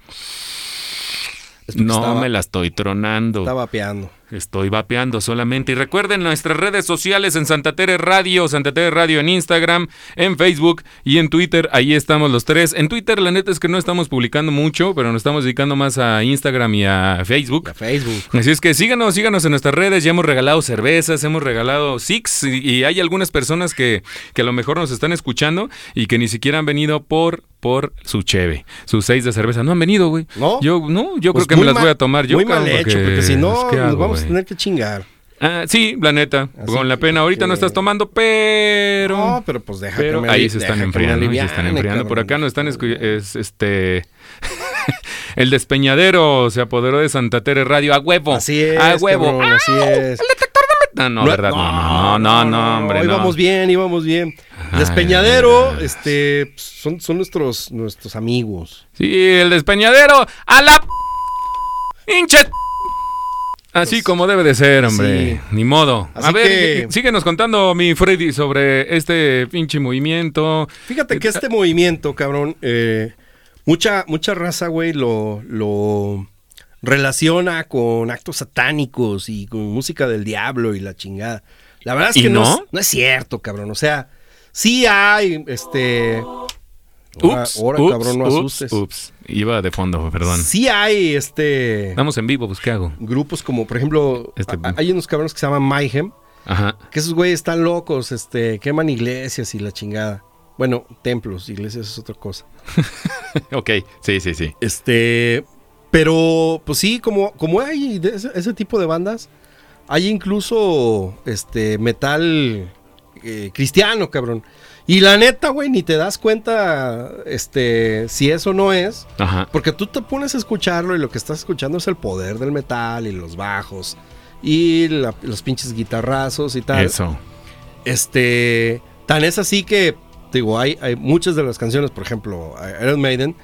no estaba- me la estoy tronando. Está vapeando. Estoy vapeando solamente. Y recuerden nuestras redes sociales en Santa Tere Radio, Santa Tere Radio en Instagram, en Facebook y en Twitter. Ahí estamos los tres. En Twitter, la neta es que no estamos publicando mucho, pero nos estamos dedicando más a Instagram y a Facebook. A Facebook. Así es que síganos, síganos en nuestras redes. Ya hemos regalado cervezas, hemos regalado Six y, y hay algunas personas que, que a lo mejor nos están escuchando y que ni siquiera han venido por, por su cheve, sus seis de cerveza. No han venido, güey. ¿No? Yo, no, yo Pues creo que me las voy a tomar yo. Muy mal hecho, porque si no, ¿qué nos hago, vamos a güey? tener que chingar. Ah, sí, la neta. Así con la que- pena. Ahorita no estás tomando, pero. No, pero pues deja pero que me ahí se están enfriando. ahí se aliviane, están enfriando. Por acá nos están escu- es, este. el despeñadero se apoderó de Santa Tere Radio a huevo. Así es, A huevo. cabrón, así es. No, no, verdad, no, no, no, no, hombre. no. Íbamos bien, íbamos bien. Despeñadero, ay, este, pues, son, son nuestros, nuestros amigos. Sí, el despeñadero a la hinche. Así Pues, como debe de ser, hombre. sí. Ni modo. a Así ver, que- síguenos contando, mi Freddy, sobre este pinche movimiento. Fíjate que este movimiento, cabrón, eh, mucha, mucha raza, güey, lo, lo relaciona con actos satánicos y con música del diablo y la chingada. La verdad es ¿Y que no, no? es, no es cierto, cabrón. O sea, sí hay, este... Ahora, Ups, ahora, ups, cabrón, no ups, asustes. Ups, iba de fondo, perdón. Sí hay, este... Estamos en vivo, pues ¿qué hago? Grupos como, por ejemplo, Este- hay unos cabrones que se llaman Mayhem, Ajá. que esos güeyes están locos, este, queman iglesias y la chingada. Bueno, templos, iglesias es otra cosa. ok, sí, sí, sí. Este, pero, pues sí, como, como hay de ese, ese tipo de bandas, hay incluso, este, metal eh, cristiano, cabrón. Y la neta, güey, ni te das cuenta, este, si eso no es, Ajá. porque tú te pones a escucharlo y lo que estás escuchando es el poder del metal y los bajos y la- los pinches guitarrazos y tal. Eso. Este, tan es así que, digo, hay, hay muchas de las canciones, por ejemplo, Iron Maiden,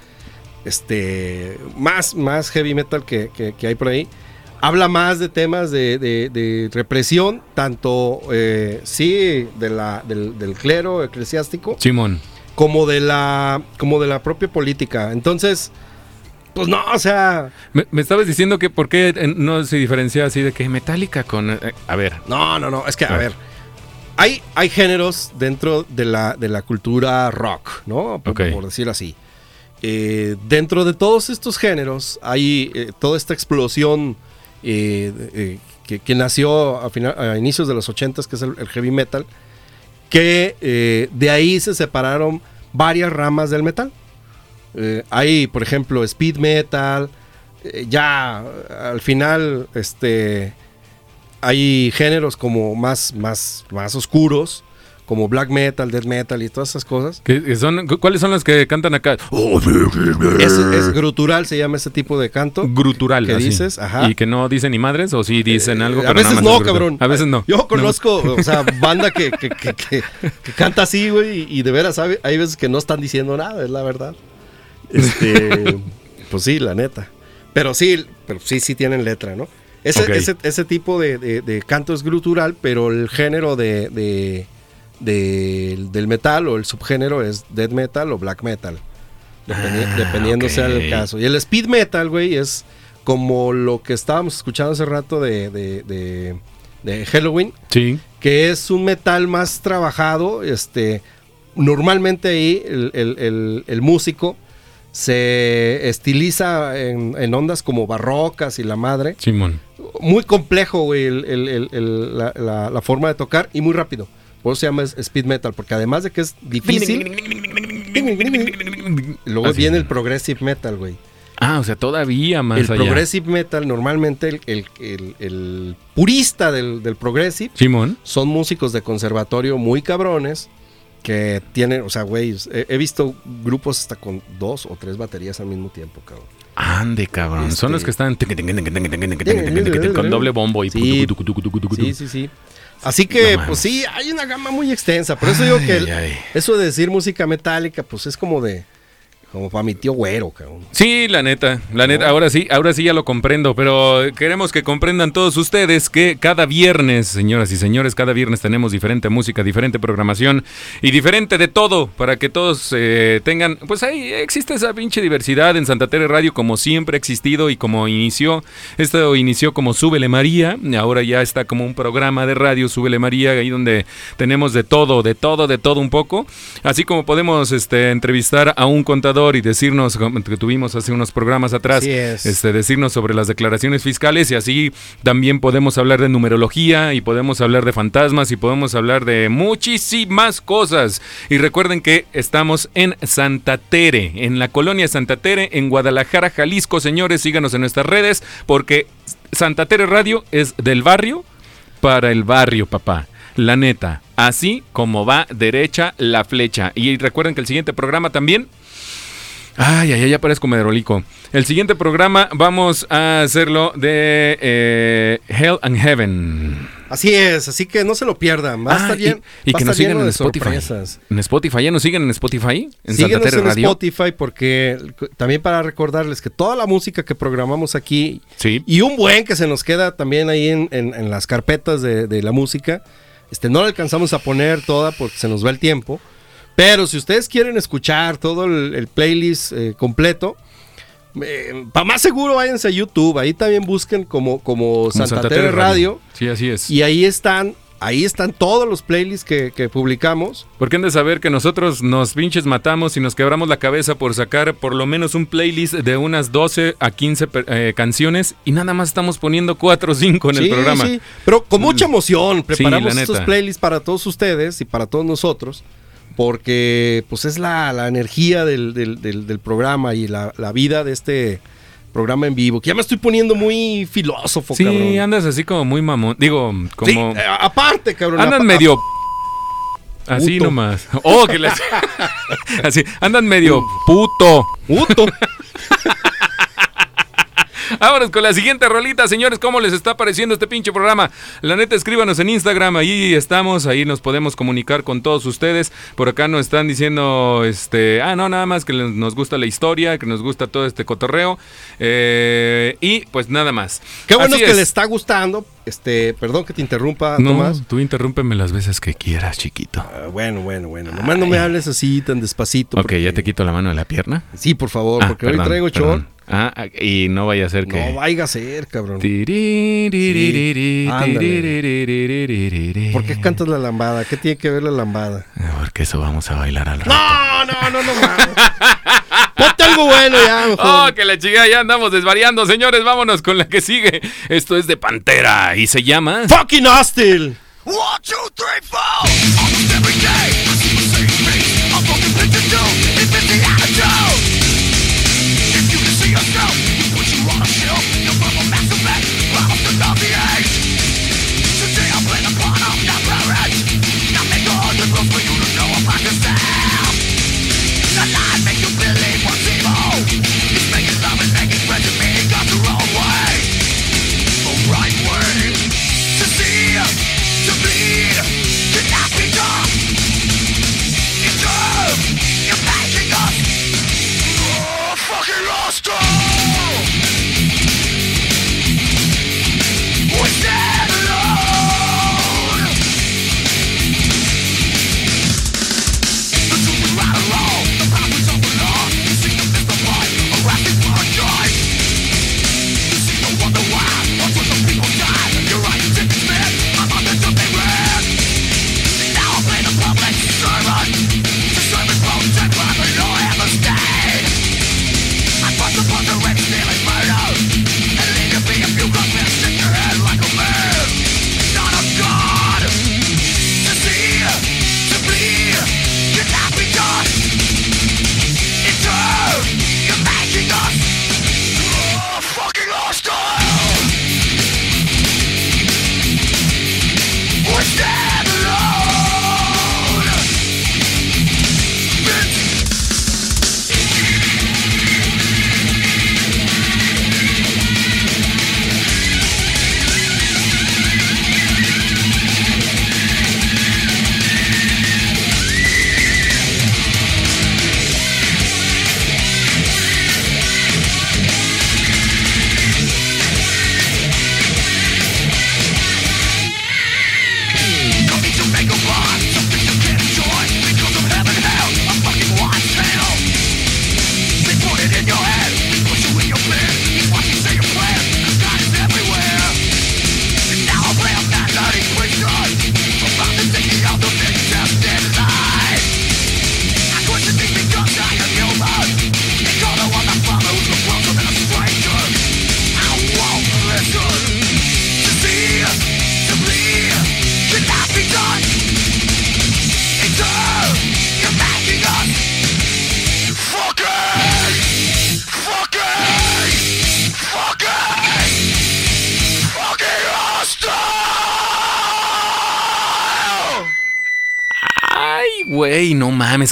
este, más, más heavy metal que, que- que hay por ahí, habla más de temas de, de- de represión, tanto, eh, sí, de la, del, del clero eclesiástico, Simón. como de la, como de la propia política. Entonces, pues no, o sea, Me, me estabas diciendo que por qué eh, no se diferencia así de que Metallica con... eh, a ver. No, no, no. Es que, a Ah. ver. Hay, hay géneros dentro de la, de la cultura rock, ¿no? Por, decirlo así. Eh, dentro de todos estos géneros hay toda esta explosión eh, eh, que, nació a, final- a inicios de los 80 que es el, heavy metal, que eh, de ahí se separaron varias ramas del metal. Eh, hay, por ejemplo, speed metal. eh, ya al final, este, hay géneros como más, más, más oscuros, como black metal, death metal y todas esas cosas. ¿qué- qué son, cu- ¿Cuáles son las que cantan acá? Es, es grutural, se llama ese tipo de canto. Grutural. ¿Qué así. dices? Ajá. Y que no dicen ni madres o sí dicen algo. Eh, pero a veces no, cabrón. A veces no. Yo No. conozco, o sea, banda que, que, que- que- que canta así, güey, y, y de veras hay, hay veces que no están diciendo nada, es la verdad. Este, pues sí, la neta. Pero sí, pero sí, sí tienen letra, ¿no? Ese, ese, ese tipo de, de- de canto es grutural, pero el género de, de- de- del metal o el subgénero es death metal o black metal. Dependi- Ah, dependiendo sea el caso. Y el speed metal, güey, es como lo que estábamos escuchando hace rato de, de- de- de Halloween, Sí. que es un metal más trabajado. Este, normalmente ahí el, el- el- el músico se estiliza en, en ondas como barrocas y la madre. Simón. Muy complejo, güey, la forma de tocar y muy rápido. Por eso se llama speed metal, porque además de que es difícil, luego Así. viene el progressive metal, güey. Ah, o sea, todavía más El allá. progressive metal, normalmente el, el- el- el purista del, del progressive Simón. son músicos de conservatorio muy cabrones que tienen, o sea, güey, he, he visto grupos hasta con dos o tres baterías al mismo tiempo, cabrón. Ande, cabrón. Este- Son los que están con doble bombo y Sí. Sí, sí, sí. Así que, No pues sí, hay una gama muy extensa. Por eso digo que el- eso de decir música metálica, pues es como de. Como para mi tío güero, cabrón. Sí, la neta, la neta, ahora sí, ahora sí ya lo comprendo, pero queremos que comprendan todos ustedes que cada viernes, señoras y señores, cada viernes tenemos diferente música, diferente programación y diferente de todo para que todos eh, tengan, pues ahí existe esa pinche diversidad. En Santa Tere Radio como siempre ha existido y como inició, esto inició como Súbele María, ahora ya está como un programa de radio Súbele María, ahí donde tenemos de todo, de todo, de todo un poco, así como podemos este, entrevistar a un contador y decirnos, que tuvimos hace unos programas atrás, es. este, decirnos sobre las declaraciones fiscales y así también podemos hablar de numerología y podemos hablar de fantasmas y podemos hablar de muchísimas cosas. Y recuerden que estamos en Santa Tere, en la colonia Santa Tere, en Guadalajara, Jalisco, señores, síganos en nuestras redes porque Santa Tere Radio es del barrio para el barrio, papá. La neta, así como va derecha la flecha. Y recuerden que el siguiente programa también Ay, ay, ay, ya parezco medrolico. El siguiente programa vamos a hacerlo de eh, Hell and Heaven. Así es, así que no se lo pierdan. Va a Ah, estar y- bien. y, que nos sigan en Spotify. sorpresas. En Spotify, ¿ya nos siguen en Spotify? En Santa Síguenos Tere en Radio. Spotify porque también para recordarles que toda la música que programamos aquí Sí. y un buen que se nos queda también ahí en, en- en las carpetas de, de la música, este no la alcanzamos a poner toda porque se nos va el tiempo. Pero si ustedes quieren escuchar todo el, el playlist eh, completo, para más seguro váyanse a YouTube. Ahí también busquen como, como, Como Santa, Tere Radio. Sí, así es. Y ahí están, ahí están todos los playlists que, que publicamos. Porque han de saber que nosotros nos pinches matamos y nos quebramos la cabeza por sacar por lo menos un playlist de unas 12 a 15 per- eh, canciones y nada más estamos poniendo 4 o 5 en el programa. sí, pero con mucha emoción preparamos estos playlists para todos ustedes y para todos nosotros, porque pues es la, la energía del, del- del- del programa y la, la vida de este programa en vivo, que ya me estoy poniendo muy filósofo, Sí, cabrón. andas así como muy mamón. Digo, Sí, como... eh, aparte, cabrón. Andan medio. Así Puto. nomás. Oh, que la- Así. Andan medio puto. Puto. Vámonos con la siguiente rolita, señores. ¿Cómo les está pareciendo este pinche programa? La neta, escríbanos en Instagram. Ahí estamos. Ahí nos podemos comunicar con todos ustedes. Por acá nos están diciendo, este, ah, no, nada más que les- nos gusta la historia, que nos gusta todo este cotorreo. Eh, y pues nada más. Qué bueno que es. le está gustando. Este, perdón que te interrumpa, No, Tomás. tú interrúmpeme las veces que quieras, chiquito. Ah, bueno, bueno, bueno. Nomás no me hables así tan despacito. Ok, porque- ya te quito la mano de la pierna. Sí, por favor, Ah, porque perdón, hoy traigo chor. Ah, ah, y no vaya a ser que. No vaya a ser, cabrón. Tiriririri. ¿Por qué cantas la lambada? ¿Qué tiene que ver la lambada? Porque eso vamos a bailar al rato. No, no, no, no mames. Ponte algo bueno ya, mejor. Oh, que la chica, ya andamos desvariando, señores. Vámonos con la que sigue. Esto es de Pantera y se llama. Fucking hostile. One, two, three, four.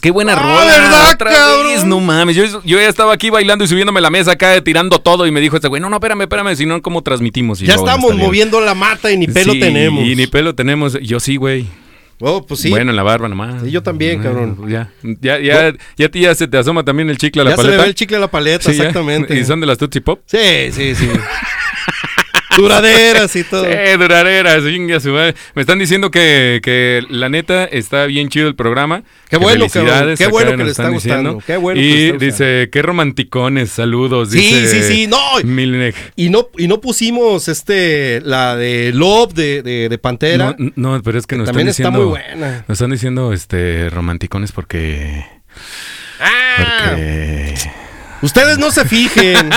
Qué buena Ah, rola. ¿verdad, otra cabrón? vez, no mames. Yo, yo ya estaba aquí bailando y subiéndome la mesa acá, tirando todo y me dijo este güey, no, no, espérame, espérame, si no, ¿cómo transmitimos? Y Ya yo, estamos moviendo la mata y ni pelo Sí, tenemos. Y ni pelo tenemos. Yo sí, güey. Oh, pues sí. Bueno, en la barba nomás. Sí, yo también, Bueno, cabrón. Ya, ya, ya, ya, a ti ya se te asoma también el chicle a la ya se paleta. le ve el chicle a la paleta, Sí, ya. exactamente. ¿Y son de las Tootsie Pop? Sí, sí, sí. Duraderas y todo. Sí, duraderas, chinga su madre. Me están diciendo que, que la neta está bien chido el programa. Qué Que bueno, felicidades, cabrón. Qué bueno que nos le está gustando. diciendo. Qué bueno que Y está dice, qué romanticones, saludos. Sí, dice sí, sí, no. Milnek. Y no, y no pusimos este la de Love de, de, de Pantera. No, no, pero es que nos también están está diciendo. muy buena. Nos están diciendo este romanticones porque. Ah, Porque. Ustedes no se fijen.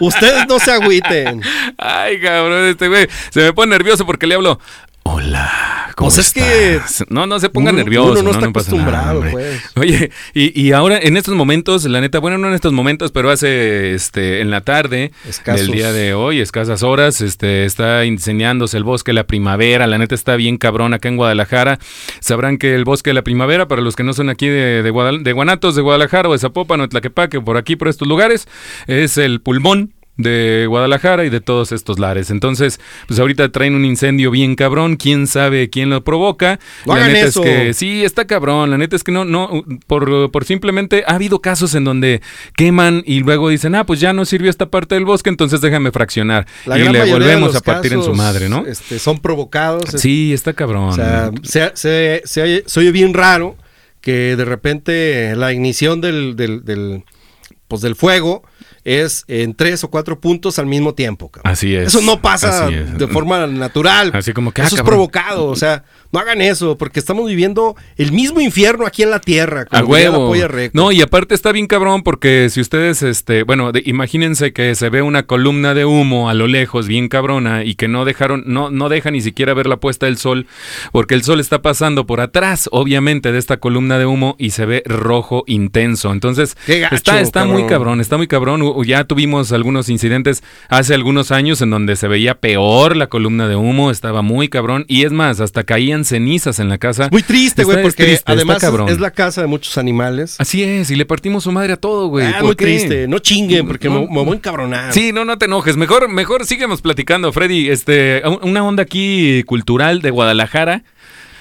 ustedes no se agüiten. Ay, cabrón, este güey se me pone nervioso porque le hablo. Hola, ¿cómo Pues es que estás?" No, no se ponga uno- nervioso. uno no está acostumbrado, pues. Oye, y, y ahora en estos momentos, la neta, bueno, no en estos momentos, pero hace este en la tarde Escasos. del día de hoy, escasas horas, este está incendiándose el bosque de la primavera. La neta está bien cabrón acá en Guadalajara. Sabrán que el bosque de la primavera, para los que no son aquí de, de, Guadal- de Guanatos, de Guadalajara o de Zapopan o de Tlaquepaque, por aquí, por estos lugares, es el pulmón de Guadalajara y de todos estos lares. Entonces, pues ahorita traen un incendio bien cabrón, quién sabe quién lo provoca. No la neta eso. es que sí, está cabrón, la neta es que no no por, por simplemente ha habido casos en donde queman y luego dicen, "Ah, pues ya no sirvió esta parte del bosque, entonces déjame fraccionar." La y le volvemos a partir en su madre, ¿no? Este, son provocados. Sí, está cabrón. O sea, se, se- se oye, se oye bien raro que de repente la ignición del, del, del, pues del fuego es en tres o cuatro puntos al mismo tiempo. cabrón. Así es. Eso no pasa es. de forma natural. Así como que, ah, eso es provocado. O sea, no hagan eso porque estamos viviendo el mismo infierno aquí en la tierra. A huevo. No, y aparte está bien cabrón porque si ustedes, este, bueno, de- imagínense que se ve una columna de humo a lo lejos, bien cabrona, y que no dejaron, no, no deja ni siquiera ver la puesta del sol, porque el sol está pasando por atrás, obviamente, de esta columna de humo y se ve rojo intenso. Entonces, gacho, está, está muy cabrón, está muy cabrón. Ya tuvimos algunos incidentes hace algunos años en donde se veía peor la columna de humo, estaba muy cabrón, y es más, hasta caían cenizas en la casa. Muy triste, güey, es porque triste, además es, cabrón. es la casa de muchos animales. Así es, y le partimos su madre a todo, güey. Ah, ¿Por muy qué? triste. No chinguen porque No, me, me voy a encabronar. Sí, no, no te enojes. Mejor, mejor síguemos platicando, Freddy. Este, un- una onda aquí cultural de Guadalajara.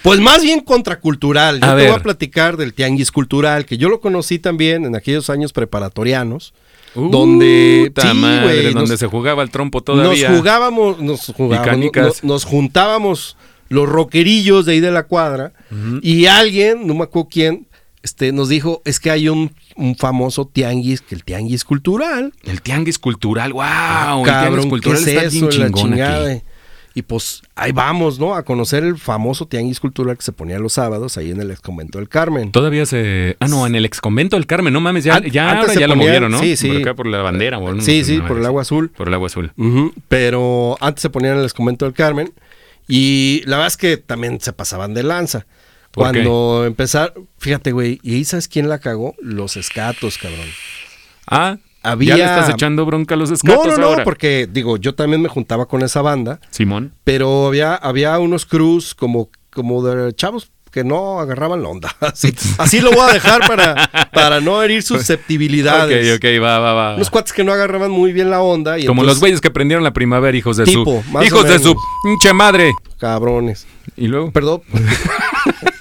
Pues más bien contracultural. Yo A te ver. voy a platicar del tianguis cultural, que yo lo conocí también en aquellos años preparatorianos, donde Puta sí, madre, donde nos, se jugaba el trompo todavía. nos jugábamos, nos jugábamos, nos juntábamos los roquerillos de ahí de la cuadra y alguien, no me acuerdo quién, este, nos dijo, es que hay un, un famoso tianguis, que el tianguis cultural. El tianguis cultural, wow. el Ah, Cabrón, tianguis cultural ¿qué es está eso? bien La chingada. aquí. Y pues ahí vamos, ¿no? A conocer el famoso tianguis cultural que se ponía los sábados ahí en el ex convento del Carmen. Todavía se. Ah, no, en el ex convento del Carmen, no mames, ya, An- ya, ahora ya lo movieron, ¿no? sí, sí. Por acá por la bandera, o no, Sí, sí, por el agua azul. Por el agua azul. Pero antes se ponían en el ex convento del Carmen. Y la verdad es que también se pasaban de lanza. Cuando empezaron, fíjate, güey, y ahí sabes quién la cagó, los escatos, cabrón. Ah, Había- ya le estás echando bronca a los No, escatos no, no, ahora. porque digo, yo también me juntaba con esa banda. Simón. pero había, había unos crews como, como de chavos que no agarraban la onda. Así, así lo voy a dejar para, para no herir susceptibilidades. Ok, ok, va, va, va. Unos cuates que no agarraban muy bien la onda. Y Como entonces, los güeyes que prendieron la primavera, hijos de Tipo, su. más o Hijos de su pinche madre. Cabrones. Y luego. Perdón.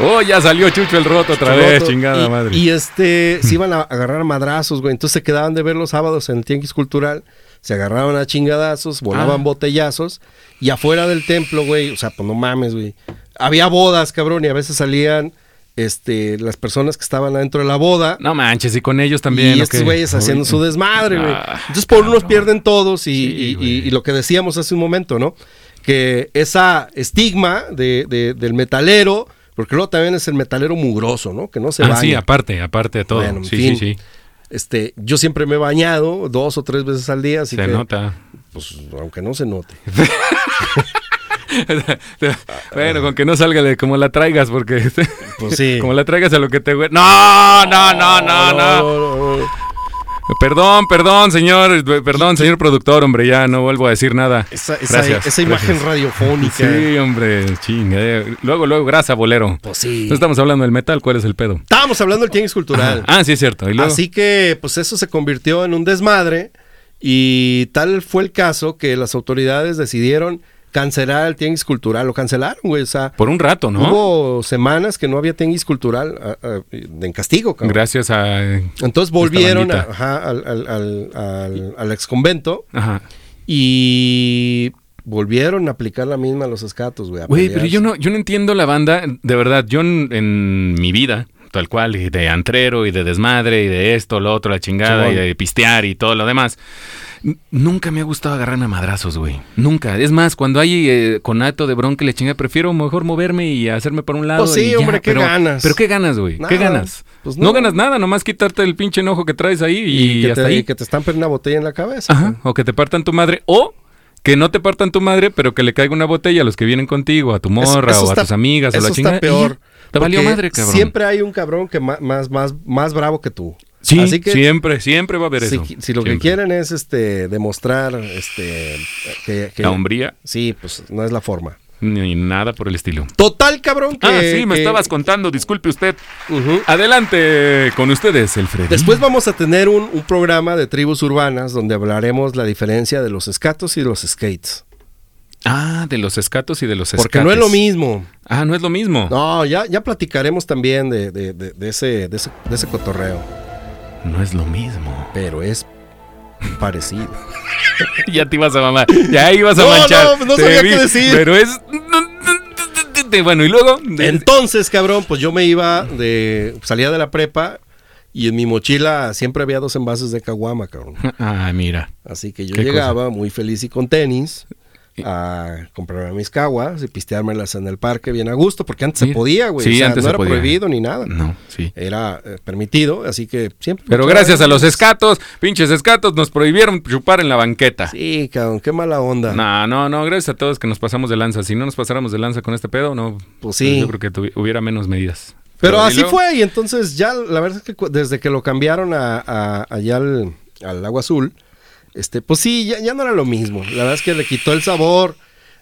Oh, ya salió Chucho el roto otra vez, roto. chingada y, madre. Y este, se iban a agarrar a madrazos, güey. Entonces se quedaban de ver los sábados en el Tianguis Cultural. Se agarraban a chingadazos, volaban Ah. botellazos. Y afuera del templo, güey, o sea, pues no mames, güey. Había bodas, cabrón, y a veces salían este, las personas que estaban adentro de la boda. No manches, y con ellos también. y ¿o estos güeyes haciendo su desmadre, güey. Ah, Entonces, por unos pierden todos y, Sí, y- güey. y- y lo que decíamos hace un momento, ¿no? Que esa estigma de, de- del metalero, porque luego también es el metalero mugroso, ¿no? Que no se Ah, baña. sí, aparte, aparte de todo. Bueno, en sí, fin. sí, sí. Este, yo siempre me he bañado dos o tres veces al día, así Se que, nota. pues, aunque no se note. bueno, con que no salga de como la traigas, porque. Pues sí. como la traigas a lo que te. hue- No, no, no, no, no. no, no. Perdón, perdón, señor, perdón, señor productor, hombre, ya no vuelvo a decir nada. Esa, esa- Gracias, esa imagen gracias. radiofónica. Sí, hombre, chinga. eh. Luego, luego, grasa, bolero. Pues sí. No estamos hablando del metal, ¿cuál es el pedo? Estábamos hablando del tianguis cultural. Ah, sí, es cierto. Y luego, Así que, pues eso se convirtió en un desmadre y tal fue el caso que las autoridades decidieron cancelar el tianguis cultural. Lo cancelaron, güey. O sea, por un rato, ¿no? hubo semanas que no había tianguis cultural en castigo, cabrón. Gracias a... Entonces volvieron a- bandita. ajá, al, al, al, al- al exconvento Ajá. y volvieron a aplicar la misma a los escatos, güey. Güey, pero yo no, yo no entiendo la banda, de verdad, yo en, en mi vida, tal cual, y de antrero y de desmadre y de esto, lo otro, la chingada y de pistear y todo lo demás. Nunca me ha gustado agarrarme a madrazos, güey. Nunca. Es más, cuando hay eh, conato de bronca y le chinga, prefiero mejor moverme y hacerme por un lado. Pues sí, y ya, hombre, ¿qué pero, ganas? Pero ¿qué ganas, güey? ¿Qué ganas? Pues no. no. ganas nada, nomás quitarte el pinche enojo que traes ahí y, y, que, hasta te, ahí. y que te estampen una botella en la cabeza. Ajá, o que te partan tu madre, o que no te partan tu madre, pero que le caiga una botella a los que vienen contigo, a tu morra Eso- eso o a está- tus amigas o eso la está chingada. y peor. Te valió madre, cabrón. Siempre hay un cabrón que ma- más, más, más bravo que tú. sí, Así que siempre, siempre va a haber si, eso. si lo que quieren es este demostrar este que, que- La hombría, sí, pues no es la forma. ni nada por el estilo. Total, cabrón, que ah, sí, me que- estabas contando, disculpe usted. Adelante con ustedes, el Freddy. Después vamos a tener un, un programa de tribus urbanas donde hablaremos la diferencia de los escatos y los skates. Ah, de los escatos y de los escates. Porque no es lo mismo. Ah, no es lo mismo. No, ya, ya platicaremos también de, de- de- de ese, de, ese, de ese cotorreo. No es lo mismo. Pero es parecido. ya te ibas a mamar. Ya ibas a No, manchar. no, no Te sabía vi, qué decir. Pero es. Bueno, y luego. Entonces, cabrón, pues yo me iba de. Salía de la prepa y en mi mochila siempre había dos envases de caguama, cabrón. Ah, mira. Así que yo ¿Qué llegaba muy feliz y con tenis a comprarme mis caguas y pisteármelas en el parque bien a gusto, porque antes se podía, güey. Sí, O sea, antes no se era podía. prohibido ni nada. No, sí. Era eh, permitido, así que siempre. Pero gracias a los escatos, pinches escatos, nos prohibieron chupar en la banqueta. Sí, cabrón, qué mala onda. No, no, no, gracias a todos que nos pasamos de lanza. Si no nos pasáramos de lanza con este pedo, no. Pues sí. Yo creo que hubiera menos medidas. Pero ¿y así luego? fue, y entonces ya, la verdad es que desde que lo cambiaron a, a- allá al, al agua azul, este, pues sí, ya, ya no era lo mismo. La verdad es que le quitó el sabor,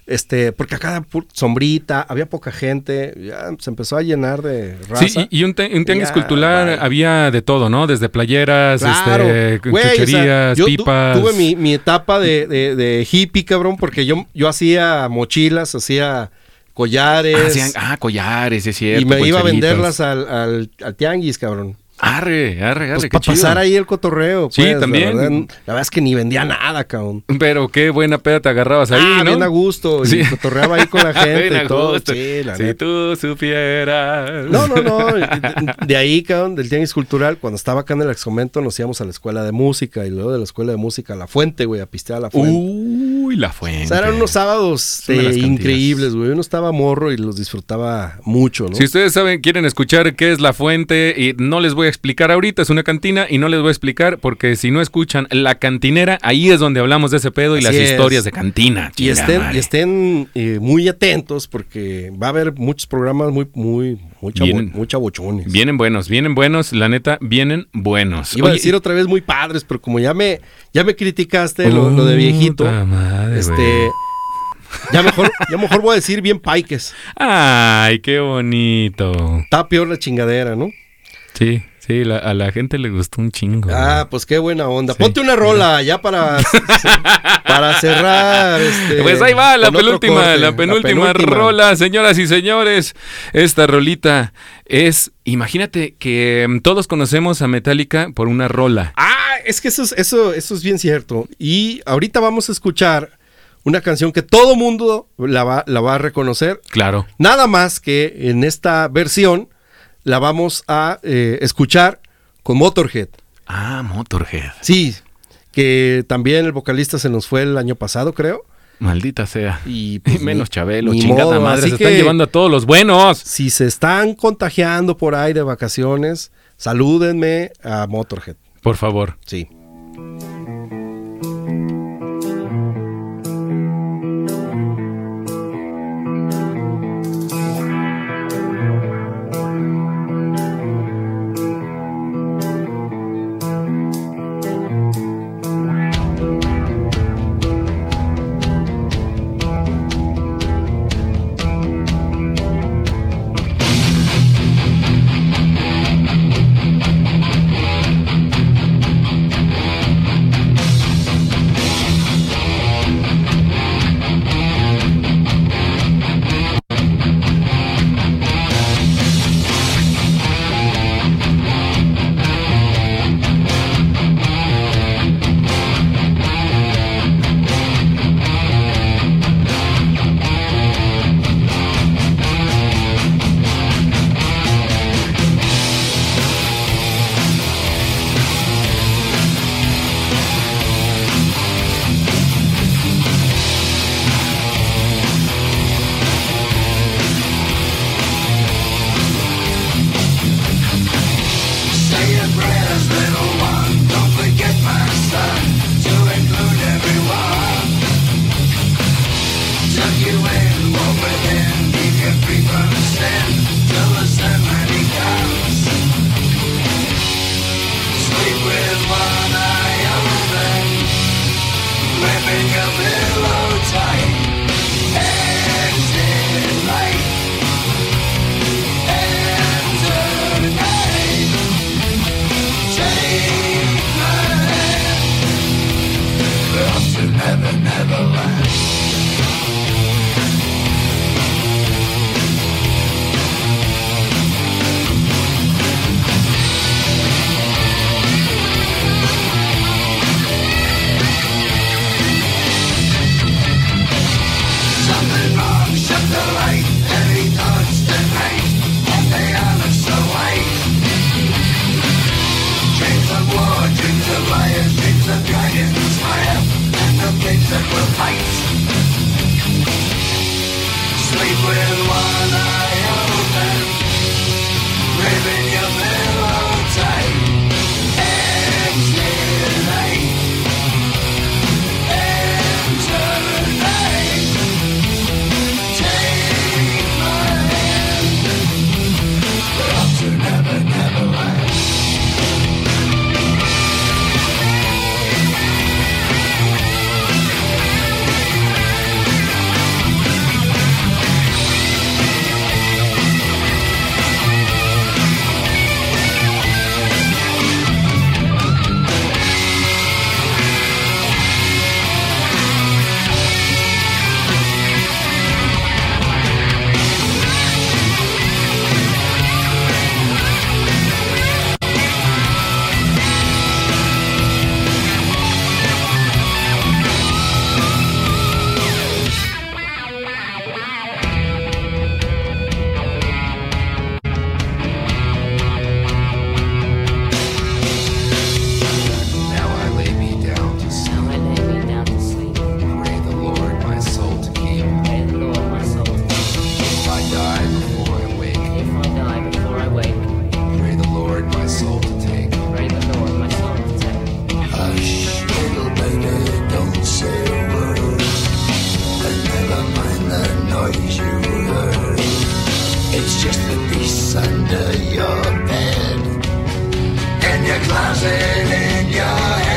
este, porque acá pu- sombrita, había poca gente, ya se empezó a llenar de raza. Sí, y, y un, te- un tianguis Ya, cultural había de todo, ¿no? Desde playeras, Claro. este, Güey, o sea, chucherías, yo tu- tuve mi, mi etapa de, de- de hippie, cabrón, porque yo, yo hacía mochilas, hacía collares. Ah, hacían- ah, collares, es cierto. y me iba a venderlas al, al, al tianguis, cabrón. Arre, arre, arre, Pues para pasar ahí el cotorreo. Sí, pues, la también. verdad, la verdad es que ni vendía nada, cabrón. Pero qué buena peda te agarrabas ahí, ah, ¿no? bien a gusto. Sí. Y cotorreaba ahí con la gente Bien a y todo. gusto. Sí, la si neta. tú supieras. No, no, no. De, de ahí, cabrón, del Tianguis Cultural, cuando estaba acá en el excomento, nos íbamos a la escuela de música y luego de la escuela de música a la fuente, güey, a pistear a la fuente. Uy, la fuente. o sea, eran unos sábados eh, increíbles, güey. Uno estaba morro y los disfrutaba mucho, ¿no? Si ustedes saben, quieren escuchar qué es la fuente, y no les voy a explicar ahorita, es una cantina, y no les voy a explicar porque si no escuchan la cantinera, ahí es donde hablamos de ese pedo y Así las es. historias de cantina. Y estén, madre. y estén eh, muy atentos porque va a haber muchos programas muy, muy, muy, chavo- Vienen- muy chabochones. Vienen buenos, vienen buenos, la neta, vienen buenos. Iba a decir otra vez muy padres, pero como ya me, ya me criticaste lo, lo de viejito, madre, este, ya mejor, ya mejor voy a decir bien paiques. Ay, qué bonito. Está peor la chingadera, ¿no? Sí, sí, la- a la gente le gustó un chingo. Ah, pues qué buena onda. Sí. Ponte una rola ya para, para cerrar. Este, Pues ahí va la con otro penúltima, corte. la penúltima rola, señoras y señores. Esta rolita es, imagínate que mm, todos conocemos a Metallica por una rola. Ah, es que eso es, eso, eso es bien cierto. Y ahorita vamos a escuchar una canción que todo mundo la va, la va a reconocer. Claro. Nada más que en esta versión la vamos a eh, escuchar con Motorhead. Ah, Motorhead. Sí, que también el vocalista se nos fue el año pasado, creo. Maldita sea. Y pues, menos ni- Chabelo, ni chingada modo, madre. así Se están llevando a todos los buenos. Si se están contagiando por ahí de vacaciones, salúdenme a Motorhead. Por favor. Sí. within, you can people understand. Tell us that that will fight. Sleep with one eye under your bed. In your closet, in your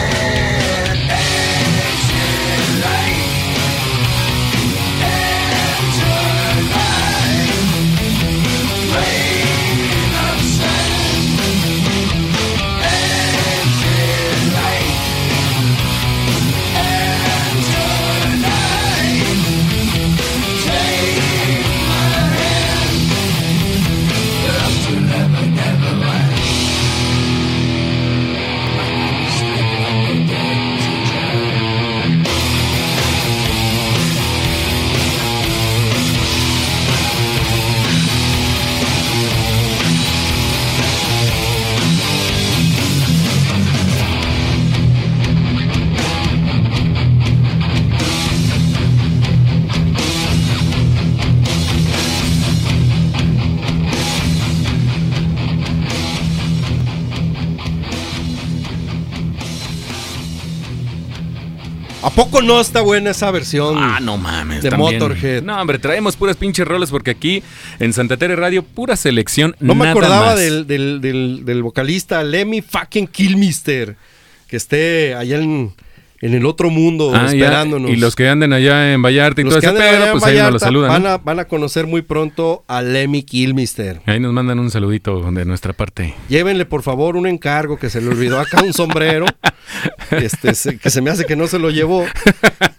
poco no está buena esa versión? Ah, no mames. De también. Motorhead. No, hombre, traemos puras pinches roles porque aquí en Santa Tere Radio, pura selección. No me acordaba más. del, del, del, del vocalista Lemmy fucking Killmister. Que esté allá en, en el otro mundo Ah, ya, esperándonos. Y los que anden allá en Vallarta y Los todo ese pedo, pues ahí nos lo Vallarta saludan. Van a, van a conocer muy pronto a Lemmy Killmister. Ahí nos mandan un saludito de nuestra parte. Llévenle por favor un encargo que se le olvidó acá un sombrero. este, se- que se me hace que no se lo llevó.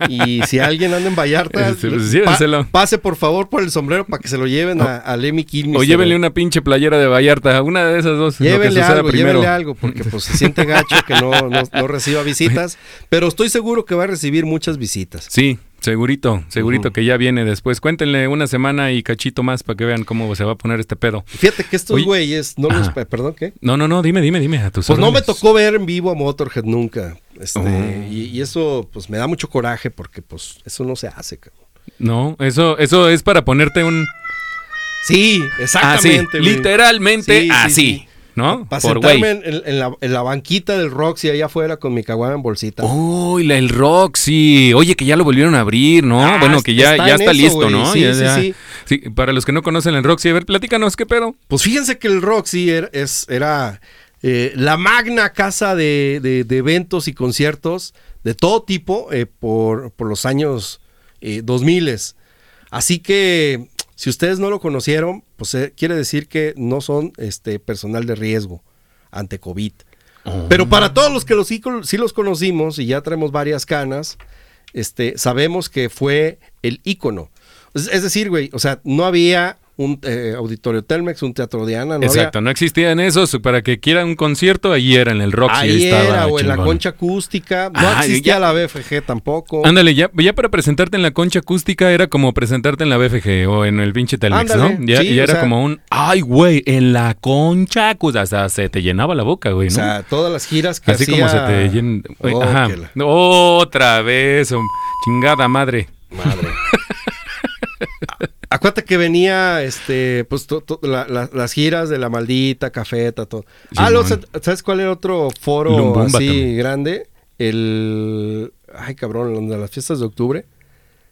Y si alguien anda en Vallarta, Este, pues, pa- pase por favor por el sombrero para que se lo lleven a, a Lemmy Killmister. O llévenle una pinche playera de Vallarta, una de esas dos. lo que Llévenle algo, primero. llévenle algo, porque pues se siente gacho que no, no, no reciba visitas, pero estoy seguro que va a recibir muchas visitas. Sí, segurito, segurito que ya viene después. Cuéntenle una semana y cachito más para que vean cómo se va a poner este pedo. Fíjate que estos Oye. güeyes, no los, perdón, ¿qué? No, no, no, dime, dime, dime a tus Pues no me tocó ver en vivo a Motorhead nunca. Este, Oh. y, y eso pues me da mucho coraje porque pues eso no se hace, cabrón. No, eso, eso es para ponerte un. Sí, exactamente. así, güey. literalmente Sí, sí, así, sí. ¿No? Para sentarme en, la, en la banquita del Roxy allá afuera con mi caguama en bolsita. Uy, el Roxy. Oye, que ya lo volvieron a abrir, ¿no? Ah, bueno, que ya está ya está eso, listo. ¿no? Sí, Ya- sí, ya. sí. Sí, para los que no conocen el Roxy, a ver, platícanos, ¿qué pedo? Pues fíjense que el Roxy era, es, era eh, la magna casa de, de- de eventos y conciertos de todo tipo eh, por, por los años eh, 2000. Así que si ustedes no lo conocieron, pues eh, quiere decir que no son este, personal de riesgo ante COVID. Pero para todos los que los, sí los conocimos y ya traemos varias canas, este, sabemos que fue el ícono. Es, es decir, güey, o sea, no había un eh, auditorio Telmex, un teatro Diana, no Exacto, no existían esos. Para que quieran un concierto, ahí era en el Roxy. Ahí estaba era, o en la concha acústica. No Ah, existía ya- la BFG tampoco. Ándale, ya, ya para presentarte en la concha acústica era como presentarte en la BFG o en el pinche Telmex, Ándale, ¿no? Ya, sí, ya o era sea- como un, ay, güey, en la concha acústica, o sea, se te llenaba la boca, güey, O ¿no? sea, todas las giras que Así hacía... como se te llena. Oh, Ajá. la- Otra vez, hom- chingada madre. Madre. Acuérdate que venía, este, pues, to- to- la- la- las giras de la maldita, cafeta, todo. ah, luego, ¿sabes cuál era otro foro Lumbumba así también. grande? El, ay, cabrón, el de las fiestas de octubre.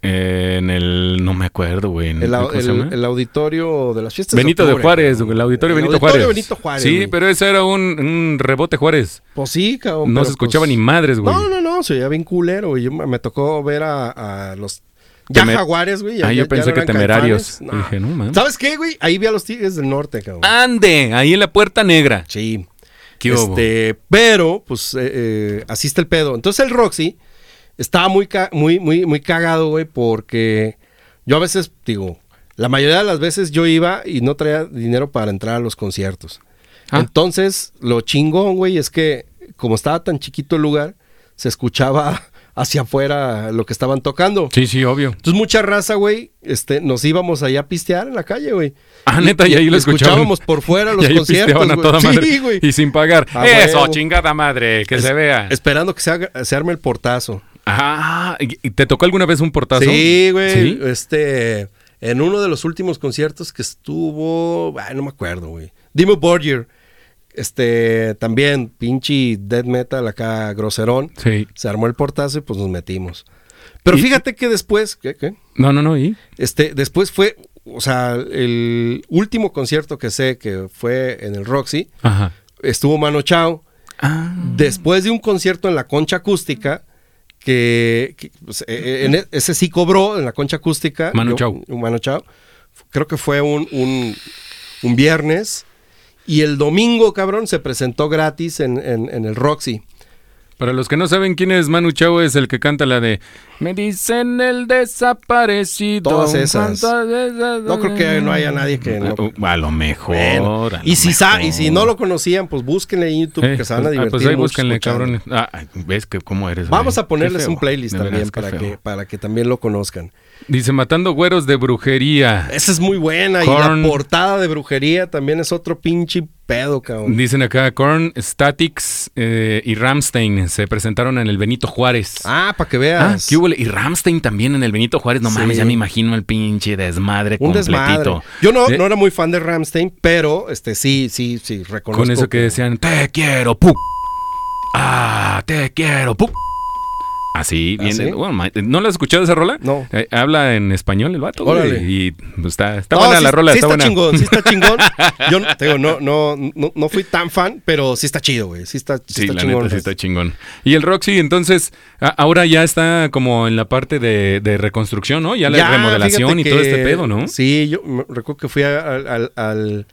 Eh, en el, no me acuerdo, güey. El, au- ¿cómo se el- el auditorio de las fiestas Benito de de. Juárez, el auditorio El Benito auditorio Juárez. Benito Juárez, Sí, güey. pero ese era un, un rebote Juárez. Pues sí, cabrón. No se escuchaba pues, ni madres, güey. No, no, no, se oía bien culero, güey. Yo me me tocó ver a, a los... Ya Temer- jaguares, güey. ya- Ah, yo ya pensé no que temerarios. Dije, no, mames. ¿Sabes qué, güey? Ahí vi a los Tigres del Norte, cabrón. Ande, ahí en la puerta negra. Sí. ¿Qué hubo? este, pero, pues, eh, eh, así está el pedo. Entonces el Roxy estaba muy, ca- muy, muy, muy cagado, güey, porque yo a veces, digo, la mayoría de las veces yo iba y no traía dinero para entrar a los conciertos. Ah. Entonces, lo chingón, güey, es que como estaba tan chiquito el lugar, se escuchaba hacia afuera lo que estaban tocando. Sí, sí, obvio. Entonces mucha raza, güey, este, nos íbamos allá a pistear en la calle, güey. Ah, neta, y ahí lo escuchaban. Escuchábamos por fuera los y ahí conciertos, a toda madre. Sí, güey. Y sin pagar. A Eso, chingada madre, que Es- se vea. Esperando que se, haga- se arme el portazo. Ah, ¿y y te tocó alguna vez un portazo? Sí, güey. ¿Sí? Este, en uno de los últimos conciertos que estuvo, ay, no me acuerdo, güey. Dimo Borgir, este, también, pinche death metal acá, groserón. Sí. Se armó el portazo y pues nos metimos. Pero Y- fíjate que después, ¿qué, qué? No, no, no, ¿y? Este, después fue, o sea, el último concierto que sé que fue en el Roxy, Ajá. estuvo Mano Chao. Ah. Después de un concierto en la concha acústica, que, que, pues, eh, en e- ese sí cobró en la concha acústica. Manu yo- Chao. un Manu Chao. Creo que fue un, un, un viernes. Y el domingo, cabrón, se presentó gratis en, en- en el Roxy. Para los que no saben quién es Manu Chao, es el que canta la de Me dicen el desaparecido. Todas esas. ¿Cuántas veces- No creo que no haya nadie que no. Uh, A lo mejor. Bueno, a lo y, si sa- mejor. y si no lo conocían, pues búsquenle en YouTube Eh, que se van a pues, ah, divertir. Pues ahí búsquenle, cabrones. Ah, ¿ves que cómo eres? Vamos güey? a ponerles un playlist también para que, para que también lo conozcan. Dice Matando Güeros de Brujería. Esa es muy buena. Korn. Y la portada de brujería también es otro pinche pedo, cabrón. Dicen acá, Korn, Statics eh, y Ramstein se presentaron en el Benito Juárez. Ah, para que Ah, veas. ¿qué hubo? Y Ramstein también en el Benito Juárez. No Sí. mames, ya me imagino el pinche desmadre Un completito. desmadre. Yo no, Eh, no era muy fan de Ramstein, pero este sí, sí, sí, reconozco. Con eso que decían, te quiero, pu. Ah, te quiero, pu. Así, ¿Ah, bien. sí? bueno, ¿No lo has escuchado esa rola? No. Eh, habla en español el vato. güey, Órale. Y pues, está, está No, buena sí- la rola, sí está, buena. chingón, sí está chingón. Yo no- te digo, no, no, no, no fui tan fan, pero sí está chido, güey. Sí está, sí está la chingón. neta sí está chingón. Y el Roxy, entonces, a- ahora ya está como en la parte de, de reconstrucción, ¿no? Ya la Ya, remodelación y todo este pedo, ¿no? Sí, yo recuerdo que fui a- al- al-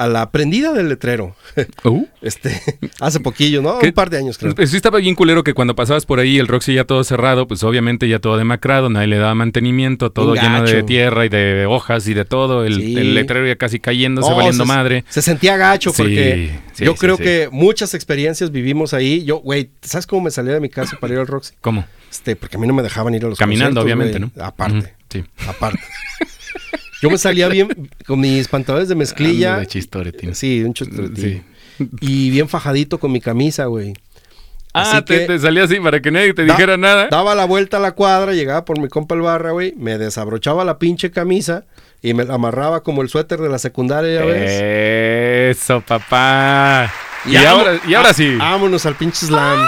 a la prendida del letrero. Uh. Este, hace poquillo, ¿no? ¿Qué? Un par de años, creo. Pues sí estaba bien culero que cuando pasabas por ahí el Roxy ya todo cerrado, pues obviamente ya todo demacrado, nadie le daba mantenimiento, todo lleno de tierra y de hojas y de todo, el, Sí. el letrero ya casi cayéndose, No, valiendo se- madre. Se sentía gacho porque sí, yo creo que muchas experiencias vivimos ahí. Yo, güey, ¿sabes cómo me salía de mi casa para ir al Roxy? ¿Cómo? Este, porque a mí no me dejaban ir a los Caminando, obviamente. ¿no? Aparte, Sí. aparte. Yo me salía bien con mis pantalones de mezclilla. De chistoretín. Sí, un chistoretín. Sí. Y bien fajadito con mi camisa, güey. Ah, Así te, que- te salía así para que nadie te Da- dijera nada. Daba la vuelta a la cuadra, llegaba por mi compa el barra, güey, me desabrochaba la pinche camisa y me la amarraba como el suéter de la secundaria, ya ves. Eso, papá. Y, ahora, y ahora ah, sí. Vámonos al pinche slam.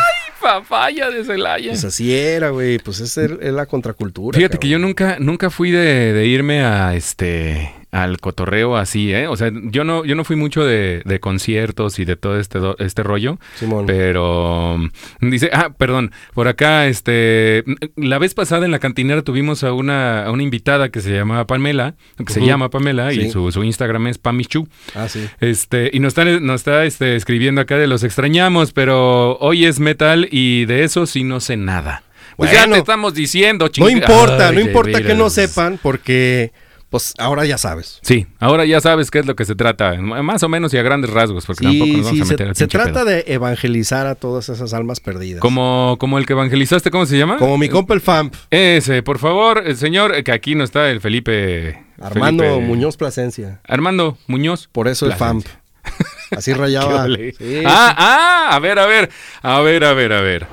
Papaya de Celaya. Pues así era, güey. Pues esa es la contracultura. Fíjate que yo nunca, nunca fui de, de irme a este al cotorreo así, ¿eh? O sea, yo no, yo no fui mucho de, de conciertos y de todo este, este rollo. Simón. Pero mm, dice, ah, perdón, por acá, este, la vez pasada en la cantinera tuvimos a una, a una invitada que se llamaba Pamela, que se llama Pamela, y su, su Instagram es Pamichu. Ah, sí. Este, y nos está, nos está este, escribiendo acá de los extrañamos, pero hoy es metal y de eso sí no sé nada. Pues ya Bueno. te estamos diciendo, No chinga- importa, Ay, no importa que no sepan, porque pues ahora ya sabes. Sí, ahora ya sabes qué es lo que se trata, más o menos y a grandes rasgos, porque Sí, tampoco nos vamos sí, a meter se, al se trata pedo. de evangelizar a todas esas almas perdidas. Como, como el que evangelizaste, ¿cómo se llama? Como mi compa el FAMP, Ese, por favor, el señor, eh, que aquí no está el Felipe. Armando Felipe- Muñoz Plasencia. Armando Muñoz. Por eso el FAMP. Así rayaba. Sí, ah, ah, a ver, a ver, a ver, a ver, a ver.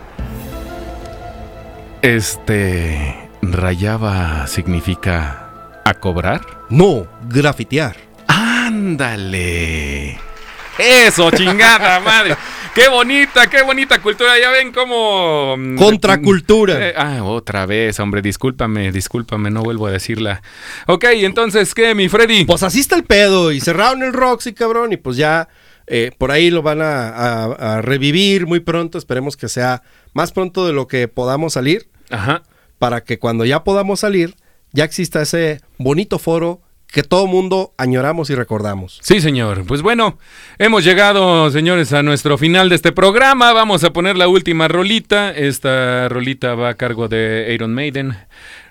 Este, rayaba significa a cobrar. No, grafitear. Ándale. Eso, chingada madre. Qué bonita, qué bonita cultura. Ya ven cómo... mm, Contracultura. eh, ah, otra vez, hombre, discúlpame, discúlpame, no vuelvo a decirla. Ok, entonces, ¿qué, mi Freddy? Pues así está el pedo. Y cerraron el Roxy, cabrón. Y pues ya eh, por ahí lo van a, a- a revivir muy pronto. Esperemos que sea más pronto de lo que podamos salir. Ajá. Para que cuando ya podamos salir, ya exista ese bonito foro que todo mundo añoramos y recordamos. Sí, señor. Pues bueno, hemos llegado, señores, a nuestro final de este programa. Vamos a poner la última rolita. Esta rolita va a cargo de Iron Maiden,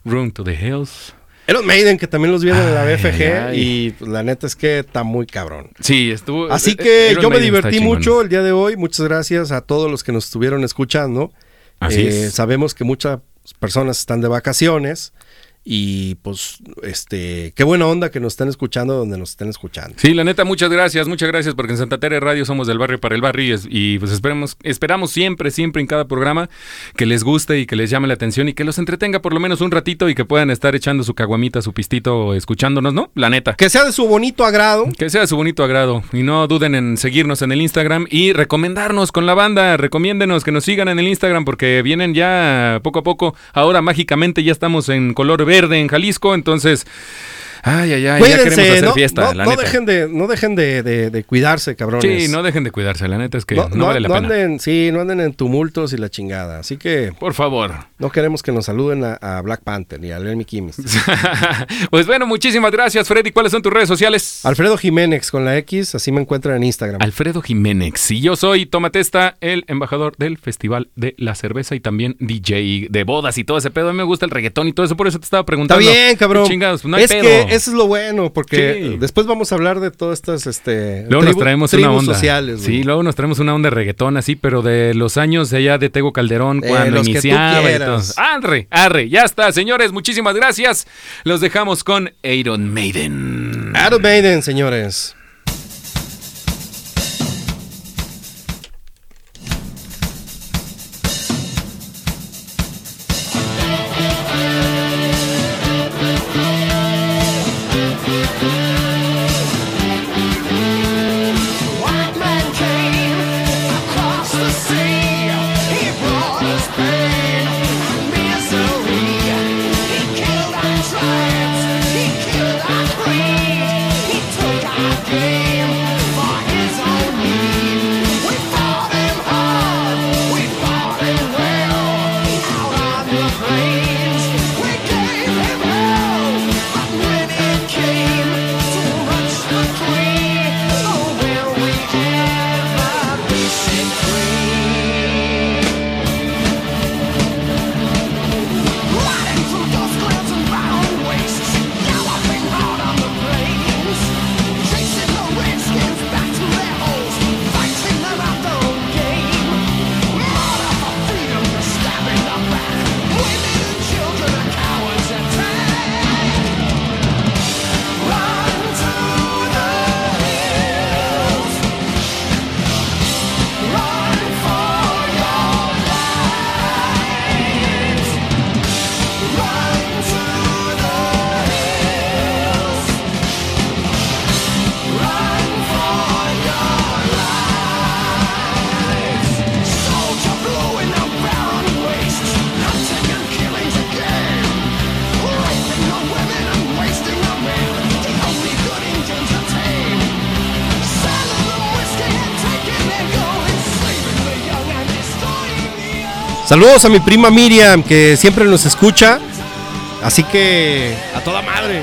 Room to the Hills. Iron Maiden, que también los vieron en la BFG. ay, ay. Y pues, la neta es que está muy cabrón. Sí, estuvo. Así eh, que Iron yo me Maiden divertí mucho el día de hoy. Muchas gracias a todos los que nos estuvieron escuchando. Así Eh, es. Sabemos que muchas personas están de vacaciones y pues este qué buena onda que nos estén escuchando donde nos estén escuchando. Sí, la neta, muchas gracias, muchas gracias, porque en Santa Tere Radio somos del barrio para el barrio y, pues esperemos, esperamos siempre, siempre en cada programa que les guste y que les llame la atención y que los entretenga por lo menos un ratito y que puedan estar echando su caguamita, su pistito, escuchándonos, ¿no? La neta. Que sea de su bonito agrado. Que sea de su bonito agrado y no duden en seguirnos en el Instagram y recomendarnos con la banda, recomiéndenos que nos sigan en el Instagram porque vienen ya poco a poco, ahora mágicamente ya estamos en color verde en Jalisco, entonces, ay, ay, ay, ya queremos hacer no, fiesta, no- la no neta. dejen de no dejen de, de- de cuidarse, cabrones. Sí, no dejen de cuidarse, la neta es que no, vale la pena. anden, sí, no anden en tumultos y la chingada. Así que Por favor. no queremos que nos saluden a, a Black Panther ni a Lemmy Kimis. pues bueno, muchísimas gracias, Freddy. ¿Cuáles son tus redes sociales? Alfredo Jiménez con la X, así me encuentran en Instagram. Alfredo Jiménez. Y yo soy Tomatesta, el embajador del Festival de la Cerveza y también DJ de bodas y todo ese pedo. A mí me gusta el reggaetón y todo eso, por eso te estaba Está preguntando. bien, cabrón. ¿Qué Chingados, pues no hay es pedo. que eso es lo bueno, porque Sí. después vamos a hablar de todas estas este, Luego nos traemos una onda. sociales. sí, luego nos traemos una onda de reggaetón así, pero de los años de allá de Tego Calderón Eh, cuando iniciaba todo. Arre, arre, ya está, señores, muchísimas gracias. Los dejamos con Iron Maiden. Iron Maiden, señores. Saludos a mi prima Miriam, que siempre nos escucha. Así que a toda madre.